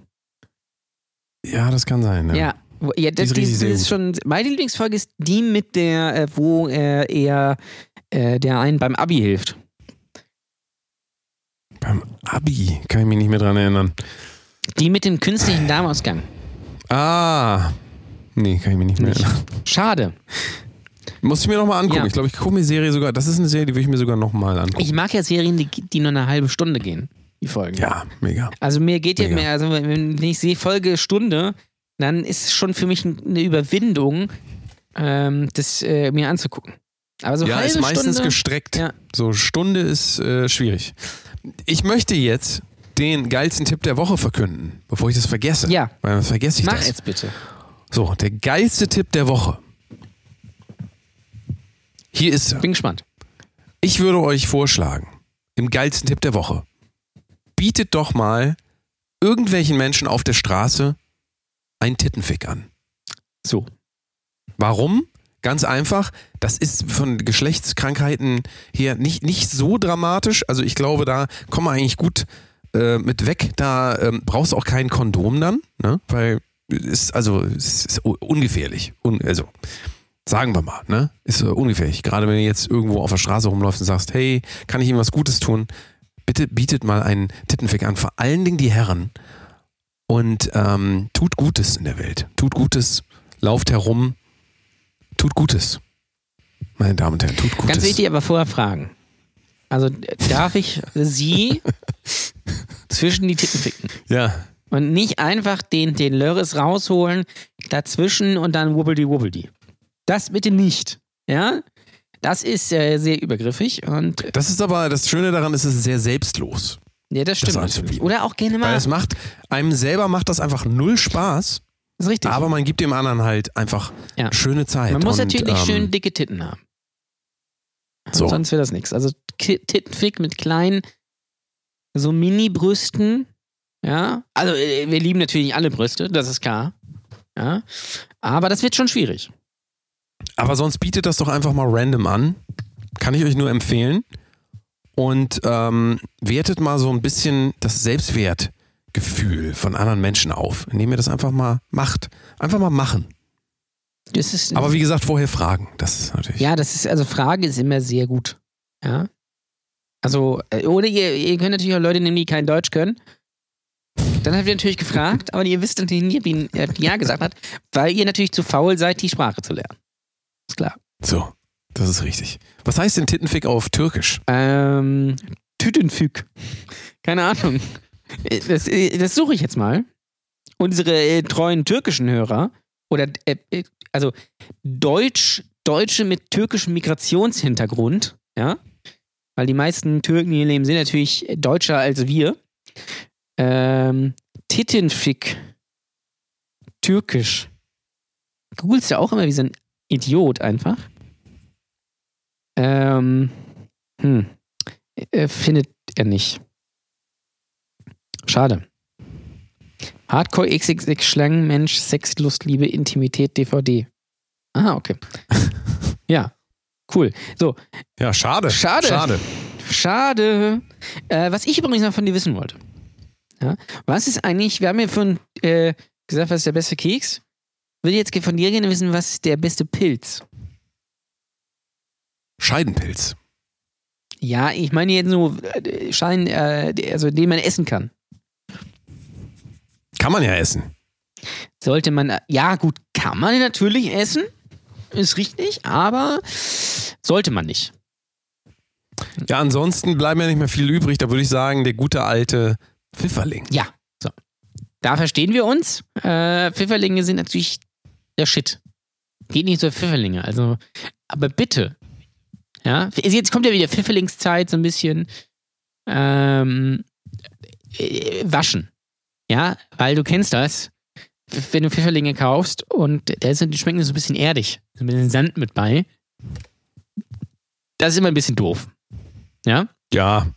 Ja, das kann sein. Ja. Ja. Ja, das, ist die, richtig die ist schon. Meine Lieblingsfolge ist die mit der, äh, wo äh, er äh, der einen beim Abi hilft. Beim Abi kann ich mich nicht mehr dran erinnern. Die mit dem künstlichen Darmausgang. Ah. Nee, kann ich mich nicht mehr Nicht. erinnern. Schade. Muss ich mir nochmal angucken. Ja. Ich glaube, ich gucke mir die Serie sogar. Das ist eine Serie, die würde ich mir sogar nochmal angucken. Ich mag ja Serien, die, die nur eine halbe Stunde gehen. Die Folgen. ja, mega. Also mir geht ja mehr, also wenn ich sehe Folge Stunde, dann ist es schon für mich eine Überwindung, ähm, das äh, mir anzugucken. Aber so ja, halbe ist meistens Stunde, gestreckt. Ja. So Stunde ist äh, schwierig. Ich möchte jetzt den geilsten Tipp der Woche verkünden, bevor ich das vergesse. Ja. Weil dann vergesse ich Mach das. jetzt bitte. So, der geilste Tipp der Woche. Hier ist. Bin gespannt. Ich würde euch vorschlagen, im geilsten Tipp der Woche, bietet doch mal irgendwelchen Menschen auf der Straße einen Tittenfick an. So. Warum? Ganz einfach, das ist von Geschlechtskrankheiten her nicht, nicht so dramatisch. Also ich glaube, da kommen wir eigentlich gut äh, mit weg. Da ähm, brauchst du auch kein Kondom dann, ne? weil es also ist u- ungefährlich. Un also sagen wir mal, ne? Ist äh, ungefährlich. Gerade wenn du jetzt irgendwo auf der Straße rumläufst und sagst, hey, kann ich Ihnen was Gutes tun? Bitte bietet mal einen Tittenfick an. Vor allen Dingen die Herren. Und ähm, tut Gutes in der Welt. Tut Gutes, lauft herum, tut Gutes. Meine Damen und Herren, tut Gutes. Ganz wichtig, aber vorher fragen. Also darf ich sie zwischen die Titten ficken. Ja. Und nicht einfach den, den Lörres rausholen, dazwischen und dann wubbeldi wubbeldi. Das bitte nicht. Ja? Das ist äh, sehr übergriffig und äh, Das ist aber, das Schöne daran ist, es ist sehr selbstlos. ja, das stimmt Das. Oder auch gerne mal. Weil es macht, einem selber macht das einfach null Spaß, ist richtig. aber man gibt dem anderen halt einfach Ja. schöne Zeit. Man muss Und, natürlich ähm, schön dicke Titten haben. So. Sonst wäre das nichts. Also Tittenfick mit kleinen, so Mini-Brüsten. Ja. Also äh, wir lieben natürlich alle Brüste, das ist klar. Ja. Aber das wird schon schwierig. Aber sonst bietet das doch einfach mal random an. Kann ich euch nur empfehlen. Und ähm, wertet mal so ein bisschen das Selbstwertgefühl von anderen Menschen auf, indem ihr das einfach mal macht. Einfach mal machen. Ist, Aber wie gesagt, vorher fragen. Das ist natürlich. ja, das ist, also Frage ist immer sehr gut. Ja. Also, äh, oder ihr, ihr könnt natürlich auch Leute nehmen, die kein Deutsch können. Dann habt ihr natürlich gefragt, aber ihr wisst natürlich ihr ob ihr Ja gesagt hat, weil ihr natürlich zu faul seid, die Sprache zu lernen. Ist klar. So, das ist richtig. Was heißt denn Tittenfick auf Türkisch? Ähm, Tütenfüg. Keine Ahnung. Das, das suche ich jetzt mal. Unsere äh, treuen türkischen Hörer oder äh, äh, also Deutsch, Deutsche mit türkischem Migrationshintergrund, ja, weil die meisten Türken, die hier leben, sind natürlich deutscher als wir. Ähm, Tittenfick. Türkisch. Googlest ja auch immer wie so ein Idiot einfach. Ähm, hm. Äh, findet er nicht. Schade. Hardcore XXX Schlangen, Mensch, Sex, Lust, Liebe, Intimität, DVD. Ah, okay. ja, cool. So, Ja, schade. Schade. Schade. schade. Äh, was ich übrigens noch von dir wissen wollte. Ja, was ist eigentlich, wir haben ja von äh, gesagt, was ist der beste Keks? Würde jetzt von dir gerne wissen, was ist der beste Pilz? Scheidenpilz. Ja, ich meine jetzt so äh, Schein, äh, also den man essen kann. Kann man ja essen. Sollte man, ja gut, kann man natürlich essen, ist richtig, aber sollte man nicht. Ja, ansonsten bleibt mir nicht mehr viel übrig. Da würde ich sagen, der gute alte Pfifferling. Ja, so. Da verstehen wir uns. Äh, Pfifferlinge sind natürlich der Shit. Geht nicht so Pfifferlinge, also, aber bitte. Ja, jetzt kommt ja wieder Pfifferlingszeit, so ein bisschen. Ähm, äh, waschen. Ja, weil du kennst das. Wenn du Pfifferlinge kaufst und da sind, die schmecken so ein bisschen erdig. So ein bisschen Sand mit bei. Das ist immer ein bisschen doof. Ja, Ja,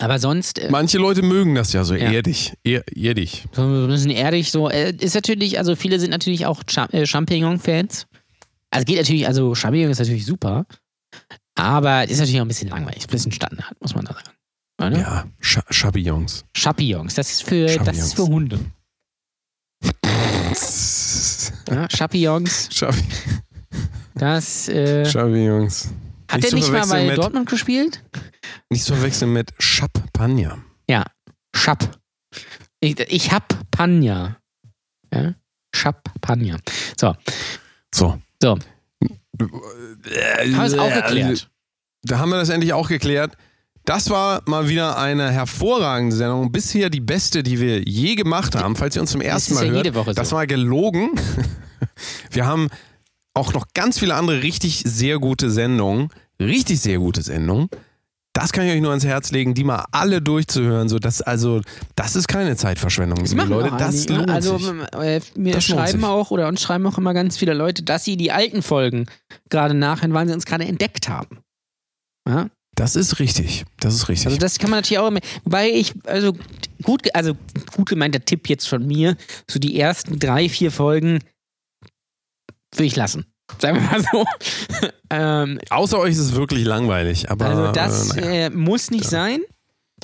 aber sonst. Äh, manche Leute mögen das ja so Ja. erdig. Er, erdig. So ein bisschen erdig, so. Äh, Ist natürlich, also viele sind natürlich auch Cha äh, Champignon-Fans. Also geht natürlich, also Champignon ist natürlich super. Aber ist natürlich auch ein bisschen langweilig. Ein bisschen Standard, muss man da sagen. Oder? Ja, Sch Champignons. Champignons, das ist für, das Champignons. ist für Hunde. Ja, Champignons, Champi- das, äh, Champignons. Hat nicht er zu nicht mal bei mit- Dortmund gespielt? Nicht zu verwechseln mit Champagner. Ja, Schap. Ich, ich hab Panja. Ja, Champagner. So, So. so. Haben wir es auch geklärt. Da haben wir das endlich auch geklärt. Das war mal wieder eine hervorragende Sendung. Bisher die beste, die wir je gemacht haben. Falls ihr uns zum ersten Mal ja hört, so. das war gelogen. Wir haben auch noch ganz viele andere richtig sehr gute Sendungen. Richtig sehr gute Sendungen. Das kann ich euch nur ans Herz legen, die mal alle durchzuhören. So, das, also, das ist keine Zeitverschwendung, Das liebe Leute. Das lohnt also, sich. Äh, mir Das schreiben auch oder uns schreiben auch immer ganz viele Leute, dass sie die alten Folgen gerade nachhören, weil sie uns gerade entdeckt haben. Ja? Das ist richtig. Das ist richtig. Also das kann man natürlich auch. Wobei ich, also gut, also gut gemeinter Tipp jetzt von mir, so die ersten drei, vier Folgen würde ich lassen. Sagen wir mal so. ähm, Außer euch ist es wirklich langweilig. Aber, also das äh, naja. äh, muss nicht sein.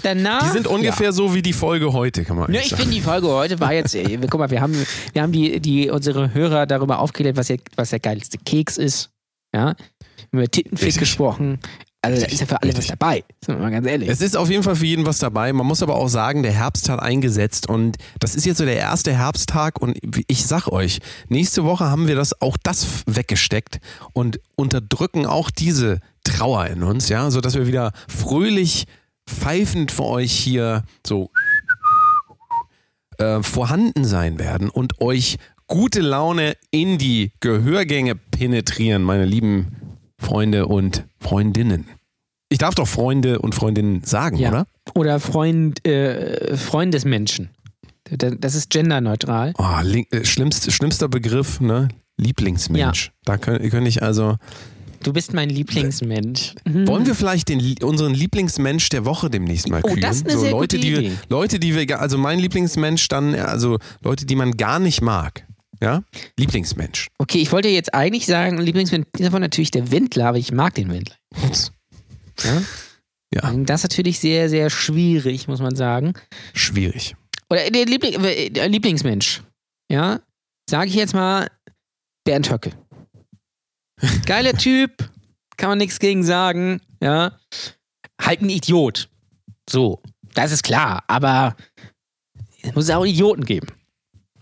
Danach. Die sind ungefähr so wie die Folge heute, kann man Ja, ich finde die Folge heute war jetzt, äh, guck mal, wir haben, wir haben die, die, unsere Hörer darüber aufgeklärt, was, was der geilste Keks ist. Ja. Wir haben über Tittenfick gesprochen. Also da Richtig, ist ja für alle was dabei. Sind wir mal ganz ehrlich. Es ist auf jeden Fall für jeden was dabei. Man muss aber auch sagen, der Herbst hat eingesetzt und das ist jetzt so der erste Herbsttag und ich sag euch, nächste Woche haben wir das auch das weggesteckt und unterdrücken auch diese Trauer in uns, ja, sodass wir wieder fröhlich, pfeifend für euch hier so äh, vorhanden sein werden und euch gute Laune in die Gehörgänge penetrieren, meine lieben Freunde und Freundinnen. Ich darf doch Freunde und Freundinnen sagen, Ja. oder? Oder Freund, äh, Freundesmenschen. Da- Das ist genderneutral. Oh, äh, schlimmst, schlimmster Begriff, ne? Lieblingsmensch. Da könnte könnt ich also. Du bist mein Lieblingsmensch. Mhm. Wollen wir vielleicht den, unseren Lieblingsmensch der Woche demnächst mal Oh, küren? das ist eine so sehr Leute, gute die wir, Idee. Leute, die wir, also mein Lieblingsmensch dann, also Leute, die man gar nicht mag. Ja? Lieblingsmensch. Okay, ich wollte jetzt eigentlich sagen, Lieblingsmensch dieser war natürlich der Wendler, aber ich mag den Wendler. Ja? Ja, Das ist natürlich sehr, sehr schwierig, muss man sagen. schwierig. Oder der, Liebling, äh, der Lieblingsmensch. Ja, sage ich jetzt mal Bernd Höcke. Geiler Typ, kann man nichts gegen sagen. Ja, halt ein Idiot. So, das ist klar, aber es muss auch Idioten geben.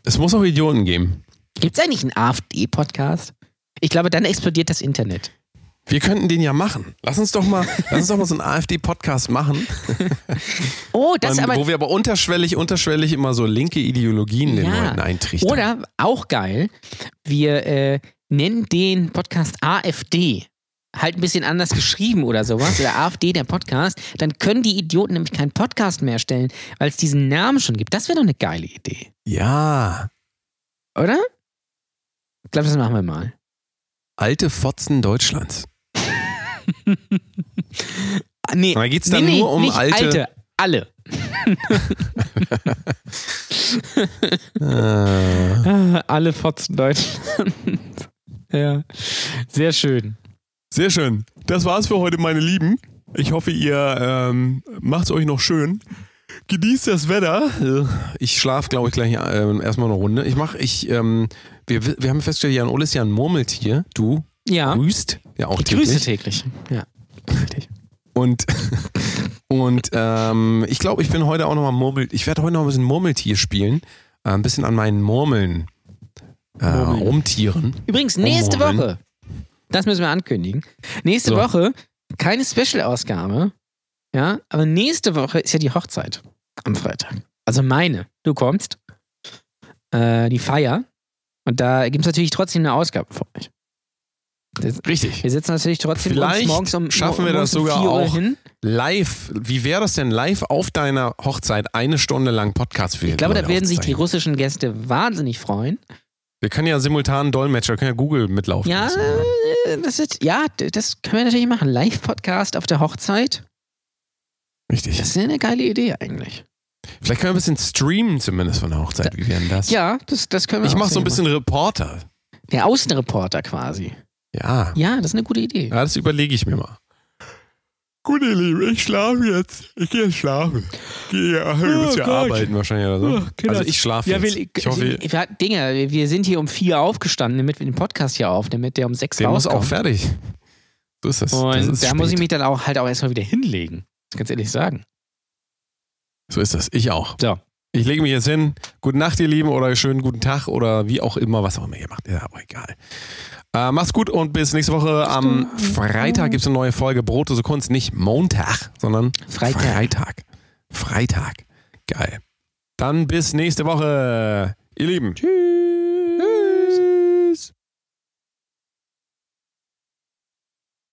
Es muss auch Idioten geben. Gibt es eigentlich einen AfD-Podcast? Ich glaube, dann explodiert das Internet. Wir könnten den ja machen. Lass uns doch mal, lass uns doch mal so einen AfD-Podcast machen, Oh, das ist und, aber. wo wir aber unterschwellig, unterschwellig immer so linke Ideologien den Ja. Leuten eintrichtern. Oder auch geil, wir äh, nennen den Podcast AfD. Halt ein bisschen anders geschrieben oder sowas. Oder AfD, der Podcast. Dann können die Idioten nämlich keinen Podcast mehr stellen, weil es diesen Namen schon gibt. Das wäre doch eine geile Idee. Ja. Oder? Ich glaube, das machen wir mal. Alte Fotzen Deutschlands. Ah, Nee, Da geht's nee, dann nee, nur um alte- alte. Alle. Äh, Ah, alle Fotzen Deutschland. ja. Sehr schön. Sehr schön. Das war's für heute, meine Lieben. Ich hoffe, ihr ähm, macht's euch noch schön. Genießt das Wetter. Äh, Ich schlafe, glaube ich, gleich ähm, erstmal eine Runde. Ich mache, ich, ähm, wir, wir haben festgestellt, Jan Ole ist ja ein Murmeltier. Du Ja. grüßt ja auch Ich grüße täglich. täglich. Ja. Und, und ähm, ich glaube, ich bin heute auch nochmal Murmel. Ich werde heute noch ein bisschen Murmeltier spielen. Äh, ein bisschen an meinen Murmeln äh, Murmeln. rumtieren. Übrigens, nächste Murmeln. Woche, das müssen wir ankündigen. Nächste So. Woche keine Special-Ausgabe, ja, aber nächste Woche ist ja die Hochzeit am Freitag. Also meine. Du kommst, äh, die Feier, und da gibt es natürlich trotzdem eine Ausgabe für euch. Das, Richtig. wir sitzen natürlich trotzdem Vielleicht morgens um schaffen wir das um sogar 4 Uhr auch. hin. Live, wie wäre das denn live auf deiner Hochzeit eine Stunde lang Podcast für Ich glaube, da werden sich die russischen Gäste wahnsinnig freuen. Wir können ja simultan Dolmetscher, können ja Google mitlaufen. Ja, äh, das ist, ja, das können wir natürlich machen. Live-Podcast auf der Hochzeit. Richtig. Das ist ja eine geile Idee eigentlich. Vielleicht können wir ein bisschen streamen zumindest von der Hochzeit. Wie wäre denn das? Ja, das, das können wir Ich mache so ein bisschen Reporter. machen. Der Außenreporter quasi. Ja. Ja, das ist eine gute Idee. Ja, das überlege ich mir mal. Gut, ihr Lieben, ich schlafe jetzt. Ich gehe jetzt schlafen. Gehe, ach, ihr Oh müsst ja Gott. arbeiten wahrscheinlich oder so. Oh, also ich schlafe Ja, jetzt. wir, ich hoffe, wir, Dinger, wir- wir sind hier um vier aufgestanden, damit wir den Podcast hier auf, damit der um sechs der muss rauskommt. auch fertig. So ist das. das Und ist da muss ich spät. mich dann auch halt auch erstmal wieder hinlegen. Ich ganz ehrlich sagen. So ist das. Ich auch. So. Ich lege mich jetzt hin. Gute Nacht, ihr Lieben, oder schönen guten Tag oder wie auch immer, was auch immer ihr macht. Ja, aber egal. Äh, macht's gut und bis nächste Woche. Am Freitag gibt es eine neue Folge Brotlose Kunst. Nicht Montag, sondern Freitag. Freitag. Freitag. Geil. Dann bis nächste Woche, ihr Lieben. Tschüss.